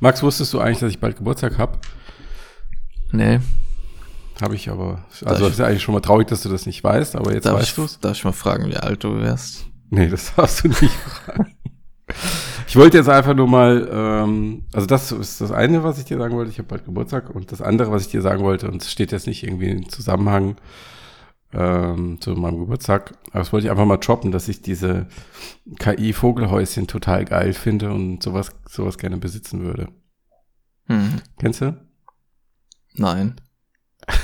Max, wusstest du eigentlich, dass ich bald Geburtstag habe? Nee. Habe ich aber. Also, das ist eigentlich schon mal traurig, dass du das nicht weißt, aber jetzt Darf weißt du ich, es. darf ich mal fragen, wie alt du wärst? Nee, das darfst du nicht fragen. Ich wollte jetzt einfach nur mal, ähm, also das ist das eine, was ich dir sagen wollte, ich habe bald Geburtstag und das andere, was ich dir sagen wollte, und es steht jetzt nicht irgendwie im Zusammenhang ähm, zu meinem Geburtstag, aber das wollte ich einfach mal droppen, dass ich diese KI-Vogelhäuschen total geil finde und sowas, sowas gerne besitzen würde. Hm. Kennst du? Nein.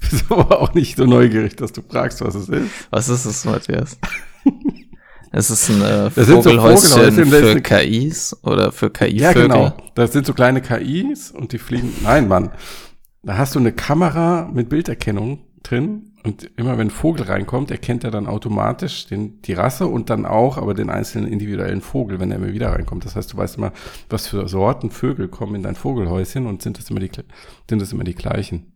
Bist aber auch nicht so neugierig, dass du fragst, was es ist. Was ist es, Matthias? es ist ein äh, Das sind so Vogelhäuschen für KIs oder für Ja, KI-Vögel. genau. Das sind so kleine KIs und die fliegen. Nein, Mann. Da hast du eine Kamera mit Bilderkennung drin und immer wenn ein Vogel reinkommt, erkennt er dann automatisch den, die Rasse und dann auch aber den einzelnen individuellen Vogel, wenn er immer wieder reinkommt. Das heißt, du weißt immer, was für Sorten Vögel kommen in dein Vogelhäuschen und sind das immer die, sind das immer die gleichen.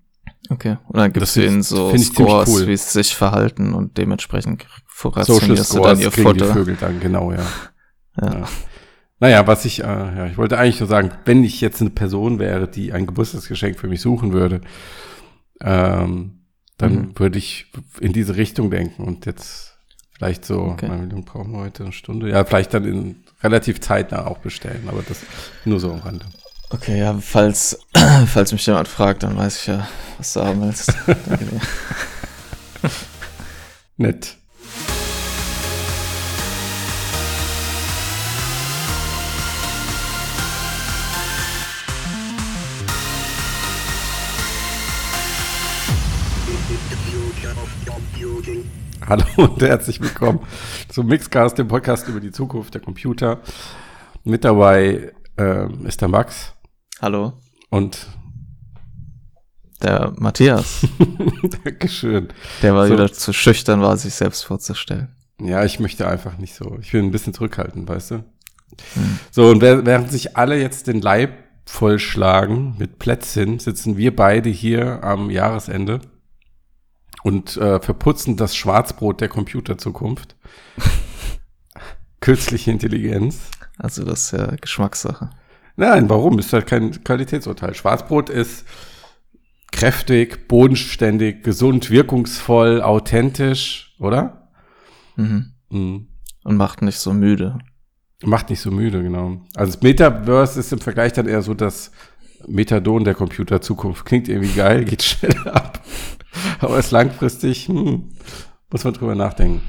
Okay. Und dann Das gibst du ihnen so Scores, cool. wie sie sich verhalten und dementsprechend Social rationierst du dann ihr kriegen die Futter. Vögel dann, genau, ja. Ja. Ja. Naja, was ich, äh, ja, ich wollte eigentlich nur sagen, wenn ich jetzt eine Person wäre, die ein Geburtstagsgeschenk für mich suchen würde, ähm, dann Mhm. würde ich in diese Richtung denken und jetzt vielleicht so, Okay. lange brauchen wir heute? Eine Stunde? Ja, vielleicht dann in relativ zeitnah auch bestellen, aber das nur so am Rande. Okay, ja, falls, falls mich jemand fragt, dann weiß ich ja, was du haben willst. Nett. Hallo und herzlich willkommen zum Mixcast, dem Podcast über die Zukunft der Computer. Mit dabei ähm, ist der Max Hallo, und der Matthias. Dankeschön. Der war So. wieder zu schüchtern, war sich selbst vorzustellen. Ja, ich möchte einfach nicht so. Ich will ein bisschen zurückhalten, weißt du? Hm. So, und während sich alle jetzt den Leib vollschlagen mit Plätzchen, sitzen wir beide hier am Jahresende und äh, verputzen das Schwarzbrot der Computerzukunft. Künstliche Intelligenz. Also das ist ja Geschmackssache. Nein, warum? Ist halt kein Qualitätsurteil. Schwarzbrot ist kräftig, bodenständig, gesund, wirkungsvoll, authentisch, oder? Mhm. Mhm. Und macht nicht so müde. Macht nicht so müde, genau. Also das Metaverse ist im Vergleich dann eher so das Methadon der Computerzukunft. Klingt irgendwie geil, geht schnell ab. Aber ist langfristig, hm, muss man drüber nachdenken.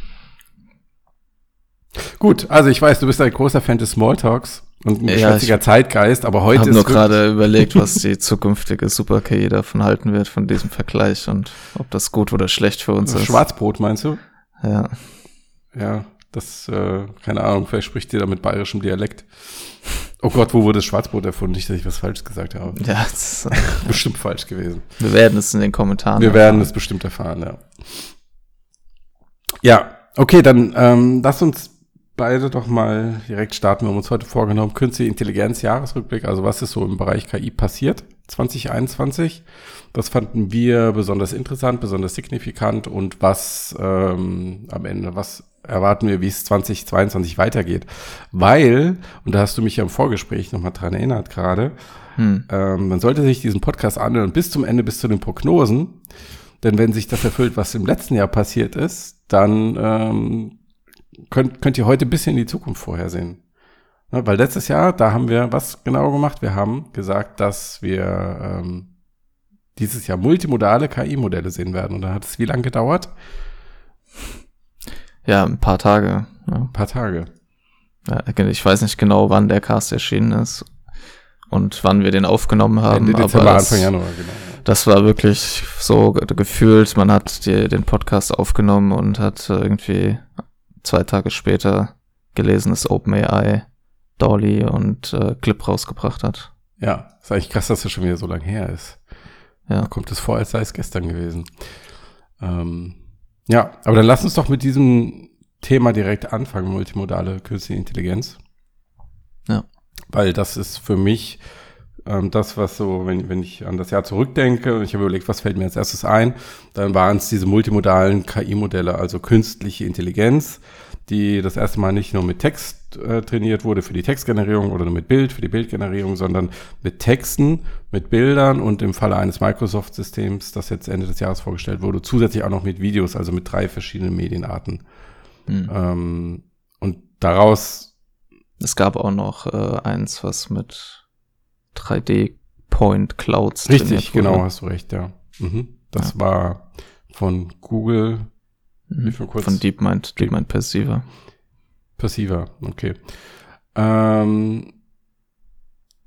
Gut, also ich weiß, du bist ein großer Fan des Smalltalks und ein Ja, geschwätziger Zeitgeist, aber Ich heute habe ist nur wirklich- gerade überlegt, was die zukünftige Super-KI davon halten wird, von diesem Vergleich und ob das gut oder schlecht für uns ist. Schwarzbrot, meinst du? Ja. Ja, das, äh, keine Ahnung, vielleicht spricht ihr da mit bayerischem Dialekt. Oh Gott, wo wurde das Schwarzbrot erfunden? Nicht, dass ich was falsch gesagt habe. Ja, das, Bestimmt falsch gewesen. wir werden es in den Kommentaren. Wir werden es bestimmt erfahren, ja. Ja, okay, dann ähm, lass uns beide doch mal direkt starten. Wir haben uns heute vorgenommen, Künstliche Intelligenz, Jahresrückblick, also was ist so im Bereich KI passiert 2021? Was fanden wir besonders interessant, besonders signifikant und was ähm, am Ende, was erwarten wir, wie es 2022 weitergeht? Weil, und da hast du mich ja im Vorgespräch nochmal dran erinnert gerade, Hm. ähm, man sollte sich diesen Podcast anhören bis zum Ende, bis zu den Prognosen. Denn wenn sich das erfüllt, was im letzten Jahr passiert ist, dann ähm, könnt, könnt ihr heute ein bisschen in die Zukunft vorhersehen. Ne, weil letztes Jahr, da haben wir was genau gemacht. Wir haben gesagt, dass wir ähm, dieses Jahr multimodale KI-Modelle sehen werden. Und dann hat es wie lange gedauert? Ja, ein paar Tage. Ja. Ein paar Tage. Ja, ich weiß nicht genau, wann der Cast erschienen ist und wann wir den aufgenommen haben. Ende Dezember, das, Anfang Januar, genau. das war wirklich so ge- gefühlt, man hat die, den Podcast aufgenommen und hat irgendwie zwei Tage später gelesen, dass OpenAI Dolly und äh, Clip rausgebracht hat. Ja, ist eigentlich krass, dass das schon wieder so lange her ist. Ja. Da kommt es vor, als sei es gestern gewesen. Ähm, ja, aber dann lass uns doch mit diesem Thema direkt anfangen, multimodale künstliche Intelligenz. Ja. Weil das ist für mich ähm, das, was so, wenn, wenn ich an das Jahr zurückdenke und ich habe überlegt, was fällt mir als erstes ein, dann waren es diese multimodalen KI-Modelle, also künstliche Intelligenz, die das erste Mal nicht nur mit Text äh, trainiert wurde für die Textgenerierung oder nur mit Bild für die Bildgenerierung, sondern mit Texten, mit Bildern und im Falle eines Microsoft-Systems, das jetzt Ende des Jahres vorgestellt wurde, zusätzlich auch noch mit Videos, also mit drei verschiedenen Medienarten. Mhm. Ähm, und daraus. Es gab auch noch äh, eins, was mit 3D Point Clouds. Richtig, genau, hast du recht, ja. Mhm. Das ja. war von Google. Mhm. Von DeepMind, DeepMind Perceiver. Perceiver, okay. Ähm,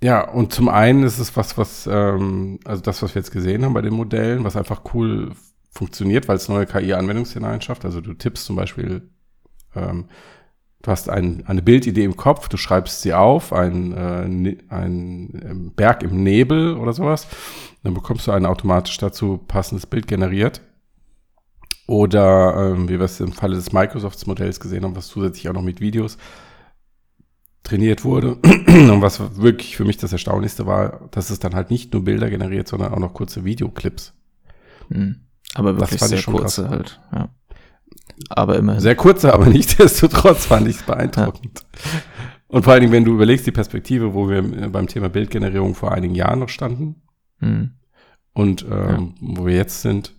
ja, und zum einen ist es was, was, ähm, also das, was wir jetzt gesehen haben bei den Modellen, was einfach cool funktioniert, weil es neue KI-Anwendungsszenarien schafft. Also du tippst zum Beispiel, ähm, du hast ein, eine Bildidee im Kopf, du schreibst sie auf, ein, äh, ne, ein ähm, Berg im Nebel oder sowas. Dann bekommst du ein automatisch dazu passendes Bild generiert. Oder ähm, wie wir es im Falle des Microsofts-Modells gesehen haben, was zusätzlich auch noch mit Videos trainiert wurde. Und was wirklich für mich das Erstaunlichste war, dass es dann halt nicht nur Bilder generiert, sondern auch noch kurze Videoclips. Hm. Aber wirklich sehr kurze krass. halt, ja. Aber immerhin. Sehr kurze, aber nichtsdestotrotz fand ich es beeindruckend. Ja. Und vor allen Dingen, wenn du überlegst, die Perspektive, wo wir beim Thema Bildgenerierung vor einigen Jahren noch standen hm. und ähm, ja. wo wir jetzt sind,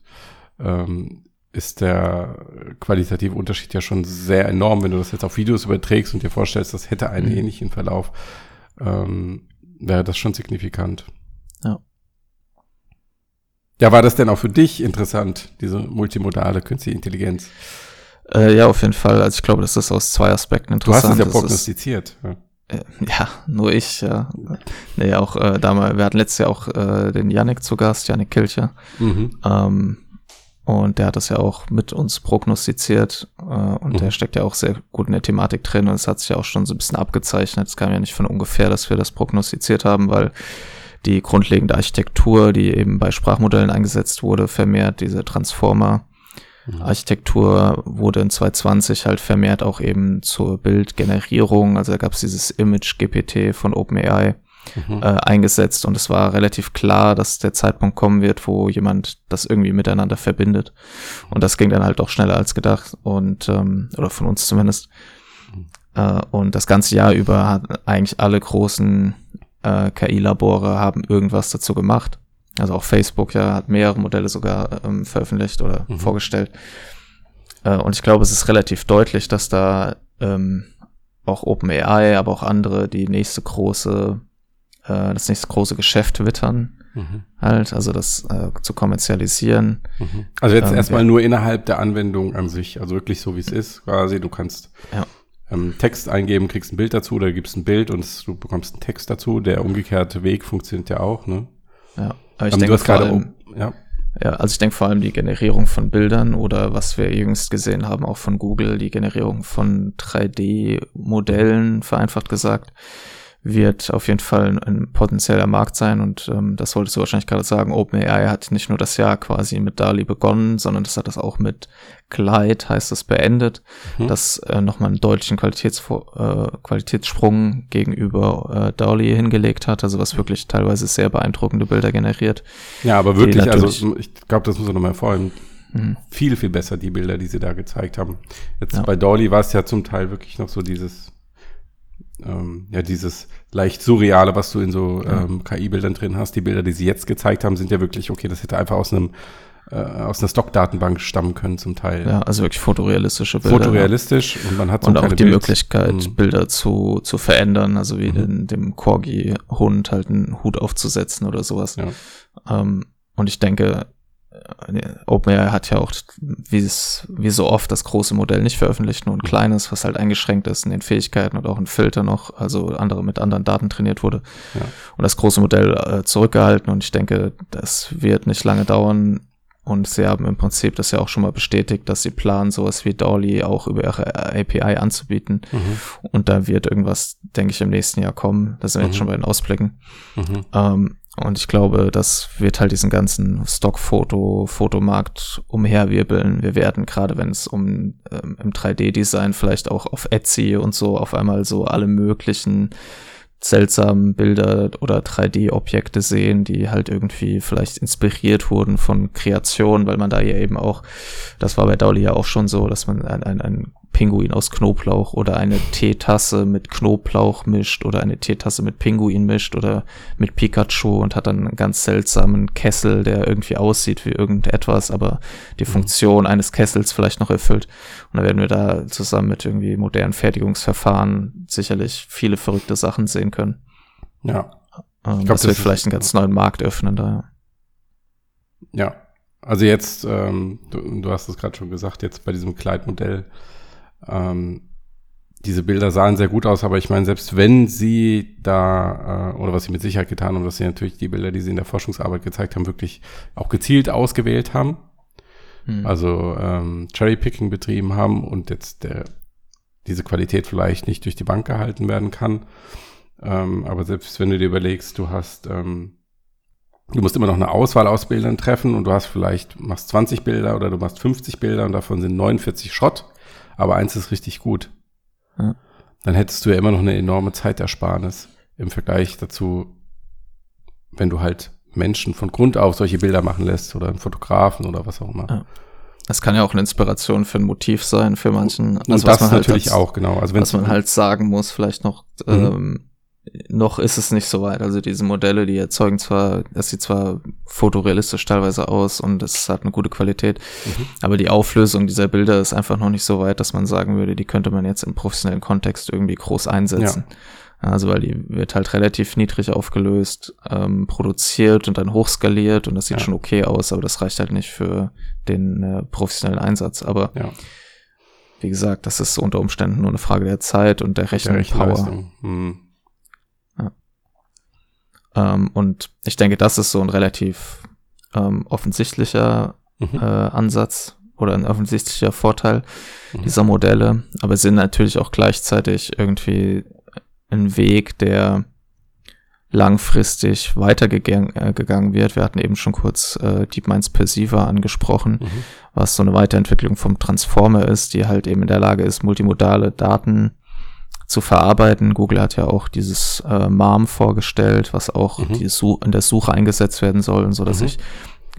ähm, ist der qualitative Unterschied ja schon sehr enorm, wenn du das jetzt auf Videos überträgst und dir vorstellst, das hätte einen mhm. ähnlichen Verlauf, ähm, wäre das schon signifikant. Ja. Ja, war das denn auch für dich interessant, diese multimodale künstliche Intelligenz? Äh, ja, auf jeden Fall. Also ich glaube, das ist aus zwei Aspekten interessant. Du hast es ja prognostiziert. Ist, ja. Äh, ja, nur ich, ja. Nee, auch äh, damals, wir hatten letztes Jahr auch äh, den Yannick zu Gast, Yannick Kilcher. Mhm. Ähm, und der hat das ja auch mit uns prognostiziert. Äh, und mhm. der steckt ja auch sehr gut in der Thematik drin. Und es hat sich ja auch schon so ein bisschen abgezeichnet. Es kam ja nicht von ungefähr, dass wir das prognostiziert haben, weil die grundlegende Architektur, die eben bei Sprachmodellen eingesetzt wurde, vermehrt diese Transformer. Architektur wurde in 2020 halt vermehrt auch eben zur Bildgenerierung. Also da gab es dieses Image GPT von OpenAI mhm. äh, eingesetzt und es war relativ klar, dass der Zeitpunkt kommen wird, wo jemand das irgendwie miteinander verbindet. Und das ging dann halt auch schneller als gedacht und ähm, oder von uns zumindest. Mhm. Äh, und das ganze Jahr über hat eigentlich alle großen äh, KI-Labore haben irgendwas dazu gemacht. Also auch Facebook ja hat mehrere Modelle sogar ähm, veröffentlicht oder mhm. vorgestellt. Äh, und ich glaube, es ist relativ deutlich, dass da ähm, auch OpenAI, aber auch andere die nächste große äh, das nächste große Geschäft wittern. Mhm. Halt, also das äh, zu kommerzialisieren. Mhm. Also jetzt ähm, erstmal ja. nur innerhalb der Anwendung an sich, also wirklich so wie es ist, quasi. Du kannst ja. ähm, Text eingeben, kriegst ein Bild dazu oder gibst ein Bild und du bekommst einen Text dazu. Der umgekehrte Weg funktioniert ja auch, ne? Ja, aber ich ähm, denke vor allem, ja. Ja, also ich denke vor allem die Generierung von Bildern oder was wir jüngst gesehen haben, auch von Google, die Generierung von 3D-Modellen, vereinfacht gesagt wird auf jeden Fall ein, ein potenzieller Markt sein und ähm, das solltest du wahrscheinlich gerade sagen. OpenAI hat nicht nur das Jahr quasi mit DALI begonnen, sondern das hat das auch mit Glide, heißt es, beendet, mhm. das äh, nochmal einen deutlichen Qualitätsvor äh, Qualitätssprung gegenüber äh, DALI hingelegt hat, also was wirklich teilweise sehr beeindruckende Bilder generiert. Ja, aber wirklich, also ich glaube, das muss man nochmal hervorheben. Mhm. Viel, viel besser, die Bilder, die sie da gezeigt haben. Jetzt ja. bei Dolly war es ja zum Teil wirklich noch so dieses ähm, ja, dieses leicht surreale, was du in so ähm, KI-Bildern drin hast. Die Bilder, die sie jetzt gezeigt haben, sind ja wirklich, okay, das hätte einfach aus einem äh, aus einer Stockdatenbank stammen können zum Teil. Ja, also wirklich fotorealistische Bilder. Fotorealistisch ja. und man hat so Und auch die Bild Möglichkeit, mhm. Bilder zu, zu verändern, also wie mhm. den, dem Corgi-Hund halt einen Hut aufzusetzen oder sowas. Ja. Ähm, und ich denke, OpenAI hat ja auch, wie es, wie so oft, das große Modell nicht veröffentlicht, nur ein kleines, was halt eingeschränkt ist in den Fähigkeiten und auch ein Filter noch, also andere mit anderen Daten trainiert wurde. Ja. Und das große Modell äh, zurückgehalten und ich denke, das wird nicht lange dauern. Und sie haben im Prinzip das ja auch schon mal bestätigt, dass sie planen, sowas wie Dolly auch über ihre API anzubieten. Mhm. Und da wird irgendwas, denke ich, im nächsten Jahr kommen. Da sind wir mhm. jetzt schon bei den Ausblicken. Mhm. Ähm, und ich glaube, das wird halt diesen ganzen Stockfoto, Fotomarkt umherwirbeln. Wir werden, gerade wenn es um ähm, im 3D-Design vielleicht auch auf Etsy und so auf einmal so alle möglichen seltsamen Bilder oder 3D-Objekte sehen, die halt irgendwie vielleicht inspiriert wurden von Kreation, weil man da ja eben auch, das war bei Dolly ja auch schon so, dass man ein, ein, ein Pinguin aus Knoblauch oder eine Teetasse mit Knoblauch mischt oder eine Teetasse mit Pinguin mischt oder mit Pikachu und hat dann einen ganz seltsamen Kessel, der irgendwie aussieht wie irgendetwas, aber die mhm. Funktion eines Kessels vielleicht noch erfüllt. Und da werden wir da zusammen mit irgendwie modernen Fertigungsverfahren sicherlich viele verrückte Sachen sehen können. Ja. Ähm, ich glaub, das, das wird vielleicht einen ganz neuen Markt öffnen da. Ja, also jetzt, ähm, du, du, hast es gerade schon gesagt, jetzt bei diesem Kleidmodell, ähm, diese Bilder sahen sehr gut aus, aber ich meine, selbst wenn sie da, äh, oder was sie mit Sicherheit getan haben, dass sie natürlich die Bilder, die sie in der Forschungsarbeit gezeigt haben, wirklich auch gezielt ausgewählt haben. Hm. Also ähm, Cherrypicking betrieben haben und jetzt der, diese Qualität vielleicht nicht durch die Bank gehalten werden kann. Ähm, aber selbst wenn du dir überlegst, du hast ähm, Du musst immer noch eine Auswahl aus Bildern treffen und du hast vielleicht, machst 20 Bilder oder du machst 50 Bilder und davon sind 49 Schrott, aber eins ist richtig gut. Ja. Dann hättest du ja immer noch eine enorme Zeitersparnis im Vergleich dazu, wenn du halt Menschen von Grund auf solche Bilder machen lässt oder einen Fotografen oder was auch immer. Ja. Das kann ja auch eine Inspiration für ein Motiv sein, für manchen. Und also, das natürlich halt als, auch, genau. Also was man halt sagen muss, vielleicht noch, mhm. ähm, noch ist es nicht so weit. Also diese Modelle, die erzeugen zwar, das sieht zwar fotorealistisch teilweise aus und es hat eine gute Qualität, mhm. aber die Auflösung dieser Bilder ist einfach noch nicht so weit, dass man sagen würde, die könnte man jetzt im professionellen Kontext irgendwie groß einsetzen. Ja. Also weil die wird halt relativ niedrig aufgelöst, ähm, produziert und dann hochskaliert und das sieht ja. schon okay aus, aber das reicht halt nicht für den äh, professionellen Einsatz. Aber ja. wie gesagt, das ist unter Umständen nur eine Frage der Zeit und der Rechenpower. Mhm. Ähm, und ich denke, das ist so ein relativ ähm, offensichtlicher mhm. äh, Ansatz oder ein offensichtlicher Vorteil mhm. dieser Modelle, aber sind natürlich auch gleichzeitig irgendwie ein Weg, der langfristig weitergegangen äh, wird. Wir hatten eben schon kurz äh, DeepMinds Perceiver angesprochen, mhm. was so eine Weiterentwicklung vom Transformer ist, die halt eben in der Lage ist, multimodale Daten zu verarbeiten. Google hat ja auch dieses äh, MARM vorgestellt, was auch mhm. die in der Suche eingesetzt werden soll, und so dass mhm. ich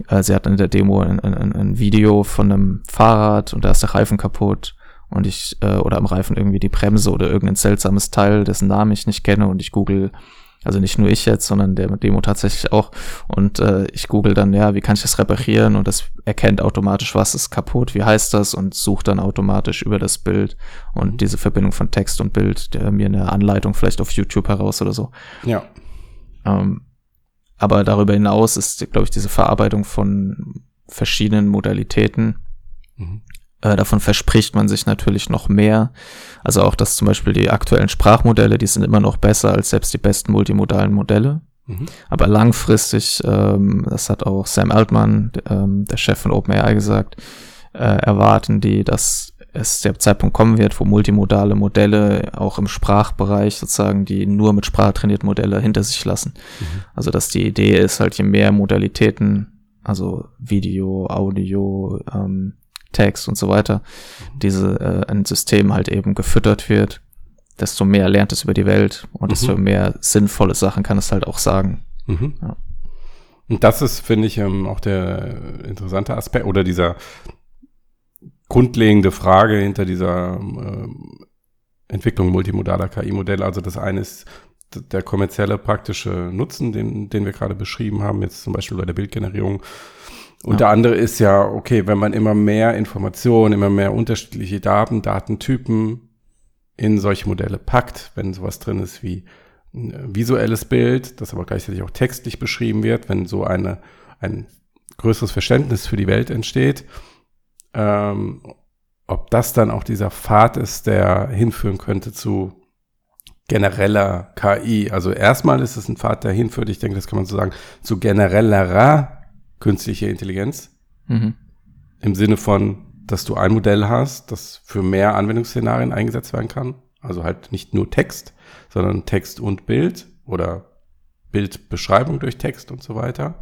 äh, sie hat in der Demo ein, ein, ein, Video von einem Fahrrad und da ist der Reifen kaputt und ich äh, oder am Reifen irgendwie die Bremse oder irgendein seltsames Teil, dessen Namen ich nicht kenne und ich google also nicht nur ich jetzt, sondern der Demo tatsächlich auch. Und äh, ich google dann, ja, wie kann ich das reparieren? Und das erkennt automatisch, was ist kaputt, wie heißt das und sucht dann automatisch über das Bild und mhm. diese Verbindung von Text und Bild, der mir eine Anleitung vielleicht auf YouTube heraus oder so. Ja. Ähm, aber darüber hinaus ist, glaube ich, diese Verarbeitung von verschiedenen Modalitäten mhm. Äh, davon verspricht man sich natürlich noch mehr. Also auch, dass zum Beispiel die aktuellen Sprachmodelle, die sind immer noch besser als selbst die besten multimodalen Modelle. Mhm. Aber langfristig, ähm, das hat auch Sam Altman, ähm, der Chef von OpenAI, gesagt, äh, erwarten die, dass es der Zeitpunkt kommen wird, wo multimodale Modelle auch im Sprachbereich sozusagen die nur mit Sprache trainierten Modelle hinter sich lassen. Mhm. Also dass die Idee ist halt, je mehr Modalitäten, also Video, Audio, ähm, Text und so weiter, diese äh, ein System halt eben gefüttert wird, desto mehr lernt es über die Welt und mhm. desto mehr sinnvolle Sachen kann es halt auch sagen. Mhm. Ja. Und das ist, finde ich, ähm, auch der interessante Aspekt oder dieser grundlegende Frage hinter dieser ähm, Entwicklung multimodaler KI-Modelle. Also das eine ist der kommerzielle praktische Nutzen, den, den wir gerade beschrieben haben, jetzt zum Beispiel bei der Bildgenerierung und ja. der andere ist ja, okay, wenn man immer mehr Informationen, immer mehr unterschiedliche Daten, Datentypen in solche Modelle packt, wenn sowas drin ist wie ein äh, visuelles Bild, das aber gleichzeitig auch textlich beschrieben wird, wenn so eine, ein größeres Verständnis für die Welt entsteht, ähm, ob das dann auch dieser Pfad ist, der hinführen könnte zu genereller KI. Also erstmal ist es ein Pfad, der hinführt, ich denke, das kann man so sagen, zu generellerer künstliche Intelligenz. Mhm. Im Sinne von, dass du ein Modell hast, das für mehr Anwendungsszenarien eingesetzt werden kann. Also halt nicht nur Text, sondern Text und Bild oder Bildbeschreibung durch Text und so weiter.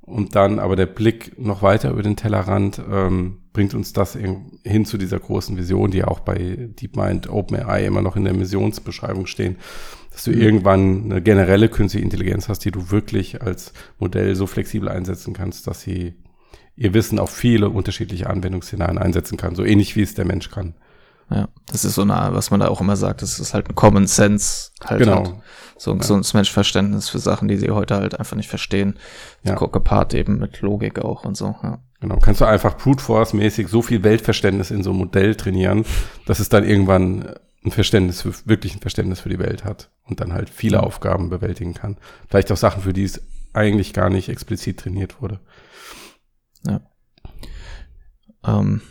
Und dann aber der Blick noch weiter über den Tellerrand ähm, bringt uns das hin zu dieser großen Vision, die auch bei DeepMind OpenAI immer noch in der Missionsbeschreibung stehen, dass du irgendwann eine generelle künstliche Intelligenz hast, die du wirklich als Modell so flexibel einsetzen kannst, dass sie ihr Wissen auf viele unterschiedliche Anwendungsszenarien einsetzen kann, so ähnlich wie es der Mensch kann. Ja, das ist so eine, was man da auch immer sagt, das ist halt ein Common Sense halt. Genau. Halt. So ein ja. gesundes Menschverständnis für Sachen, die sie heute halt einfach nicht verstehen. Ja. Gepaart eben mit Logik auch und so, ja. Genau, kannst du einfach Brute Force mäßig so viel Weltverständnis in so einem Modell trainieren, dass es dann irgendwann ein Verständnis für, wirklich ein Verständnis für die Welt hat und dann halt viele mhm. Aufgaben bewältigen kann. Vielleicht auch Sachen, für die es eigentlich gar nicht explizit trainiert wurde. Ja. Ähm,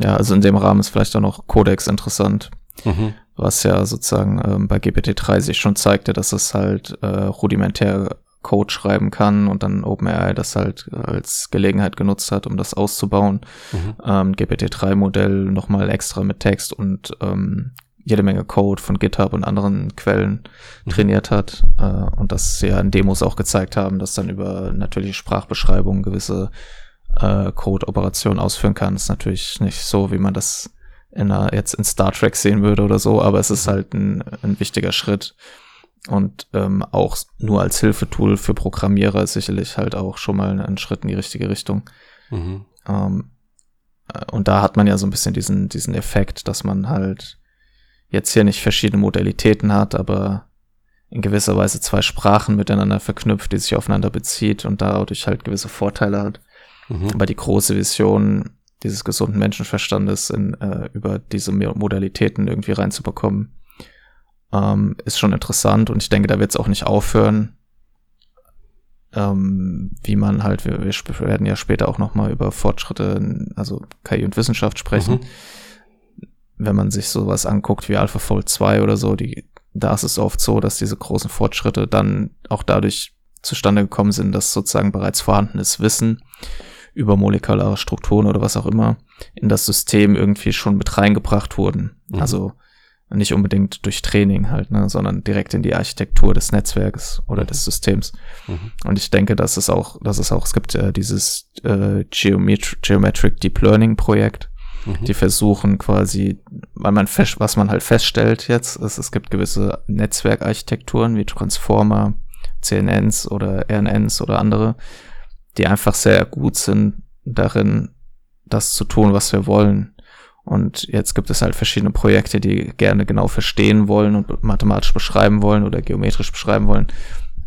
ja, also in dem Rahmen ist vielleicht auch noch Codex interessant, mhm. was ja sozusagen ähm, bei GPT-3 sich schon zeigte, dass es halt äh, rudimentär Code schreiben kann und dann OpenAI das halt als Gelegenheit genutzt hat, um das auszubauen. Mhm. Ähm, GPT-3-Modell nochmal extra mit Text und ähm, jede Menge Code von GitHub und anderen Quellen mhm. trainiert hat äh, und das ja in Demos auch gezeigt haben, dass dann über natürliche Sprachbeschreibungen gewisse äh, Code-Operationen ausführen kann. ist natürlich nicht so, wie man das in einer, jetzt in Star Trek sehen würde oder so, aber es ist halt ein, ein wichtiger Schritt. Und ähm, auch nur als Hilfetool für Programmierer ist sicherlich halt auch schon mal ein Schritt in die richtige Richtung. Mhm. Ähm, äh, und da hat man ja so ein bisschen diesen, diesen Effekt, dass man halt jetzt hier nicht verschiedene Modalitäten hat, aber in gewisser Weise zwei Sprachen miteinander verknüpft, die sich aufeinander bezieht und dadurch halt gewisse Vorteile hat. Mhm. Aber die große Vision dieses gesunden Menschenverstandes in, äh, über diese Modalitäten irgendwie reinzubekommen, ähm, ist schon interessant und ich denke, da wird es auch nicht aufhören, ähm, wie man halt, wir, wir werden ja später auch nochmal über Fortschritte, also KI und Wissenschaft sprechen. Mhm wenn man sich sowas anguckt wie AlphaFold 2 oder so, die, da ist es oft so, dass diese großen Fortschritte dann auch dadurch zustande gekommen sind, dass sozusagen bereits vorhandenes Wissen über molekulare Strukturen oder was auch immer in das System irgendwie schon mit reingebracht wurden. Mhm. Also nicht unbedingt durch Training halt, ne, sondern direkt in die Architektur des Netzwerks oder mhm. des Systems. Mhm. Und ich denke, dass es auch, dass es auch, es gibt äh, dieses äh, Geometri Geometric Deep Learning Projekt, Mhm. Die versuchen quasi, weil man fest, was man halt feststellt jetzt, ist, es gibt gewisse Netzwerkarchitekturen wie Transformer, CNNs oder RNNs oder andere, die einfach sehr gut sind darin, das zu tun, was wir wollen. Und jetzt gibt es halt verschiedene Projekte, die gerne genau verstehen wollen und mathematisch beschreiben wollen oder geometrisch beschreiben wollen,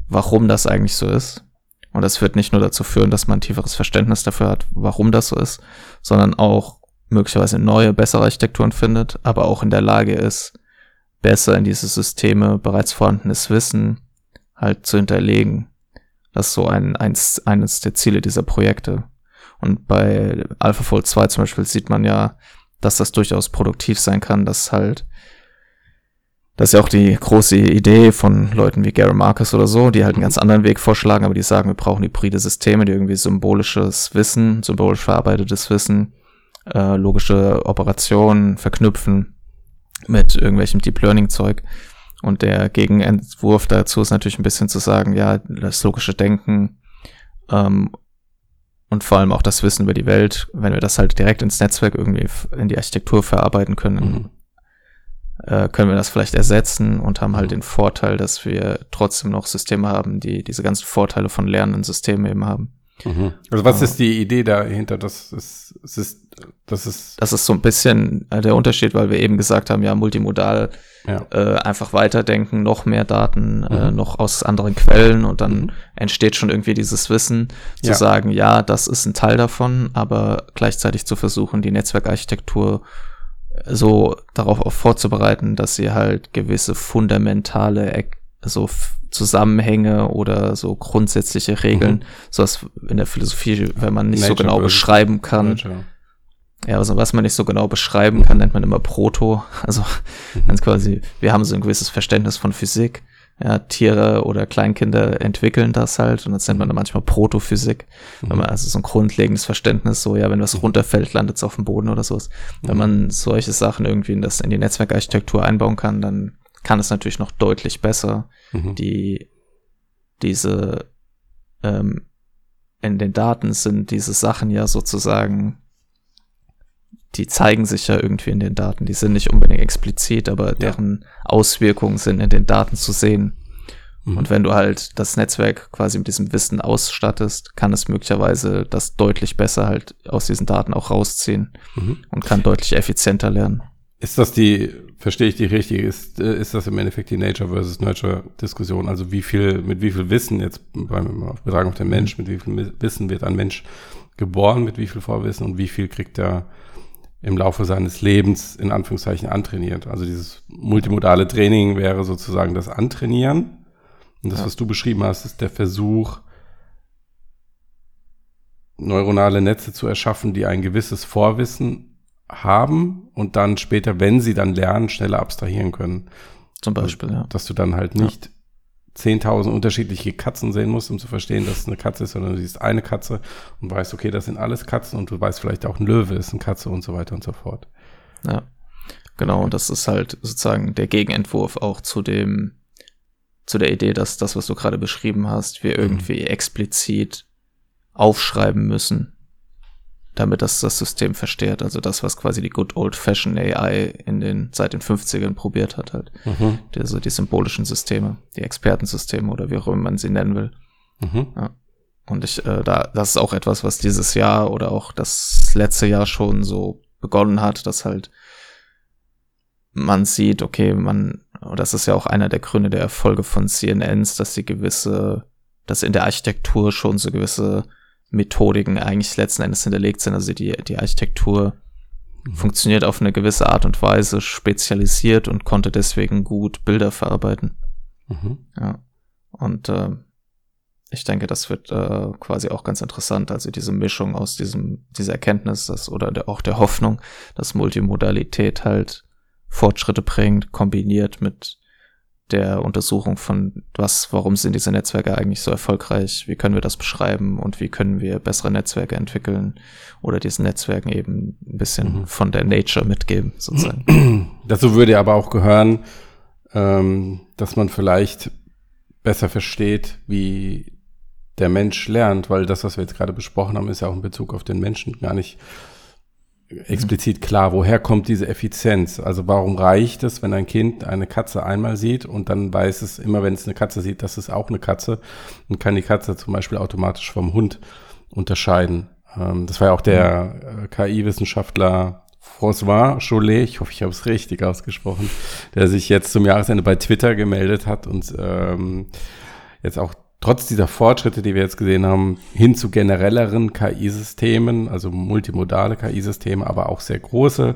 warum das eigentlich so ist. Und das wird nicht nur dazu führen, dass man ein tieferes Verständnis dafür hat, warum das so ist, sondern auch möglicherweise neue, bessere Architekturen findet, aber auch in der Lage ist, besser in diese Systeme bereits vorhandenes Wissen halt zu hinterlegen. Das ist so ein, eins, eines der Ziele dieser Projekte. Und bei AlphaFold 2 zum Beispiel sieht man ja, dass das durchaus produktiv sein kann, dass halt, das ist ja auch die große Idee von Leuten wie Gary Marcus oder so, die halt einen ganz anderen Weg vorschlagen, aber die sagen, wir brauchen hybride Systeme, die irgendwie symbolisches Wissen, symbolisch verarbeitetes Wissen äh, logische Operationen verknüpfen mit irgendwelchem Deep Learning Zeug. Und der Gegenentwurf dazu ist natürlich ein bisschen zu sagen, ja, das logische Denken ähm, und vor allem auch das Wissen über die Welt, wenn wir das halt direkt ins Netzwerk irgendwie in die Architektur verarbeiten können, mhm. äh, können wir das vielleicht ersetzen und haben halt mhm. den Vorteil, dass wir trotzdem noch Systeme haben, die diese ganzen Vorteile von lernenden Systemen eben haben. Mhm. Also was äh, ist die Idee dahinter? Das ist, es ist, das ist. Das ist so ein bisschen äh, der Unterschied, weil wir eben gesagt haben, ja, multimodal ja. Äh, einfach weiterdenken, noch mehr Daten, äh, mhm. äh, noch aus anderen Quellen und dann mhm. entsteht schon irgendwie dieses Wissen, zu ja. sagen, ja, das ist ein Teil davon, aber gleichzeitig zu versuchen, die Netzwerkarchitektur so darauf auch vorzubereiten, dass sie halt gewisse fundamentale so Zusammenhänge oder so grundsätzliche Regeln, mhm. so was in der Philosophie, wenn man nicht Nature so genau beschreiben kann. Nature. Ja, also was man nicht so genau beschreiben kann, nennt man immer Proto. Also mhm. ganz quasi, wir haben so ein gewisses Verständnis von Physik. Ja, Tiere oder Kleinkinder entwickeln das halt und das nennt man dann manchmal Protophysik. Mhm. Wenn man also so ein grundlegendes Verständnis, so ja, wenn was runterfällt, landet es auf dem Boden oder sowas. Mhm. Wenn man solche Sachen irgendwie in das in die Netzwerkarchitektur einbauen kann, dann kann es natürlich noch deutlich besser mhm. die diese ähm, in den Daten sind diese Sachen ja sozusagen, die zeigen sich ja irgendwie in den Daten. Die sind nicht unbedingt explizit, aber ja. deren Auswirkungen sind in den Daten zu sehen. Mhm. Und wenn du halt das Netzwerk quasi mit diesem Wissen ausstattest, kann es möglicherweise das deutlich besser halt aus diesen Daten auch rausziehen mhm. und kann deutlich effizienter lernen. Ist das die, verstehe ich die richtig, ist, äh, ist das im Endeffekt die Nature versus Nurture Diskussion? Also wie viel, mit wie viel Wissen jetzt beim Betragen auf den Mensch, mit wie viel Wissen wird ein Mensch geboren, mit wie viel Vorwissen und wie viel kriegt er im Laufe seines Lebens in Anführungszeichen antrainiert? Also dieses multimodale Training wäre sozusagen das Antrainieren. Und das, ja. was du beschrieben hast, ist der Versuch, neuronale Netze zu erschaffen, die ein gewisses Vorwissen haben und dann später, wenn sie dann lernen, schneller abstrahieren können. Zum Beispiel, ja. Dass du dann halt nicht. 10.000 unterschiedliche Katzen sehen musst, um zu verstehen, dass es eine Katze ist, sondern du siehst eine Katze und weißt, okay, das sind alles Katzen und du weißt vielleicht auch, ein Löwe ist eine Katze und so weiter und so fort. Ja, genau. Und das ist halt sozusagen der Gegenentwurf auch zu dem, zu der Idee, dass das, was du gerade beschrieben hast, wir mhm. irgendwie mhm. explizit aufschreiben müssen, damit das das System versteht. Also das, was quasi die good old fashioned AI in den, seit den 50ern probiert hat halt. Mhm. Die, also die symbolischen Systeme, die Expertensysteme oder wie auch immer man sie nennen will. Mhm. Ja. Und ich, äh, da, das ist auch etwas, was dieses Jahr oder auch das letzte Jahr schon so begonnen hat, dass halt man sieht, okay, man, und das ist ja auch einer der Gründe der Erfolge von CNNs, dass sie gewisse, dass in der Architektur schon so gewisse Methodiken eigentlich letzten Endes hinterlegt sind. Also die, die Architektur mhm. funktioniert auf eine gewisse Art und Weise, spezialisiert und konnte deswegen gut Bilder verarbeiten. Mhm. Ja. Und äh, ich denke, das wird äh, quasi auch ganz interessant. Also diese Mischung aus diesem, dieser Erkenntnis dass, oder der, auch der Hoffnung, dass Multimodalität halt Fortschritte bringt, kombiniert mit der Untersuchung von was, warum sind diese Netzwerke eigentlich so erfolgreich, wie können wir das beschreiben und wie können wir bessere Netzwerke entwickeln oder diesen Netzwerken eben ein bisschen mhm. von der Nature mitgeben, sozusagen. Dazu würde aber auch gehören, ähm, dass man vielleicht besser versteht, wie der Mensch lernt, weil das, was wir jetzt gerade besprochen haben, ist ja auch in Bezug auf den Menschen gar nicht explizit klar, woher kommt diese Effizienz? Also warum reicht es, wenn ein Kind eine Katze einmal sieht und dann weiß es immer, wenn es eine Katze sieht, dass es auch eine Katze und kann die Katze zum Beispiel automatisch vom Hund unterscheiden. Ähm, das war ja auch der äh, KI-Wissenschaftler François Cholet, ich hoffe, ich habe es richtig ausgesprochen, der sich jetzt zum Jahresende bei Twitter gemeldet hat und ähm, jetzt auch trotz dieser Fortschritte, die wir jetzt gesehen haben, hin zu generelleren KI-Systemen, also multimodale KI-Systeme, aber auch sehr große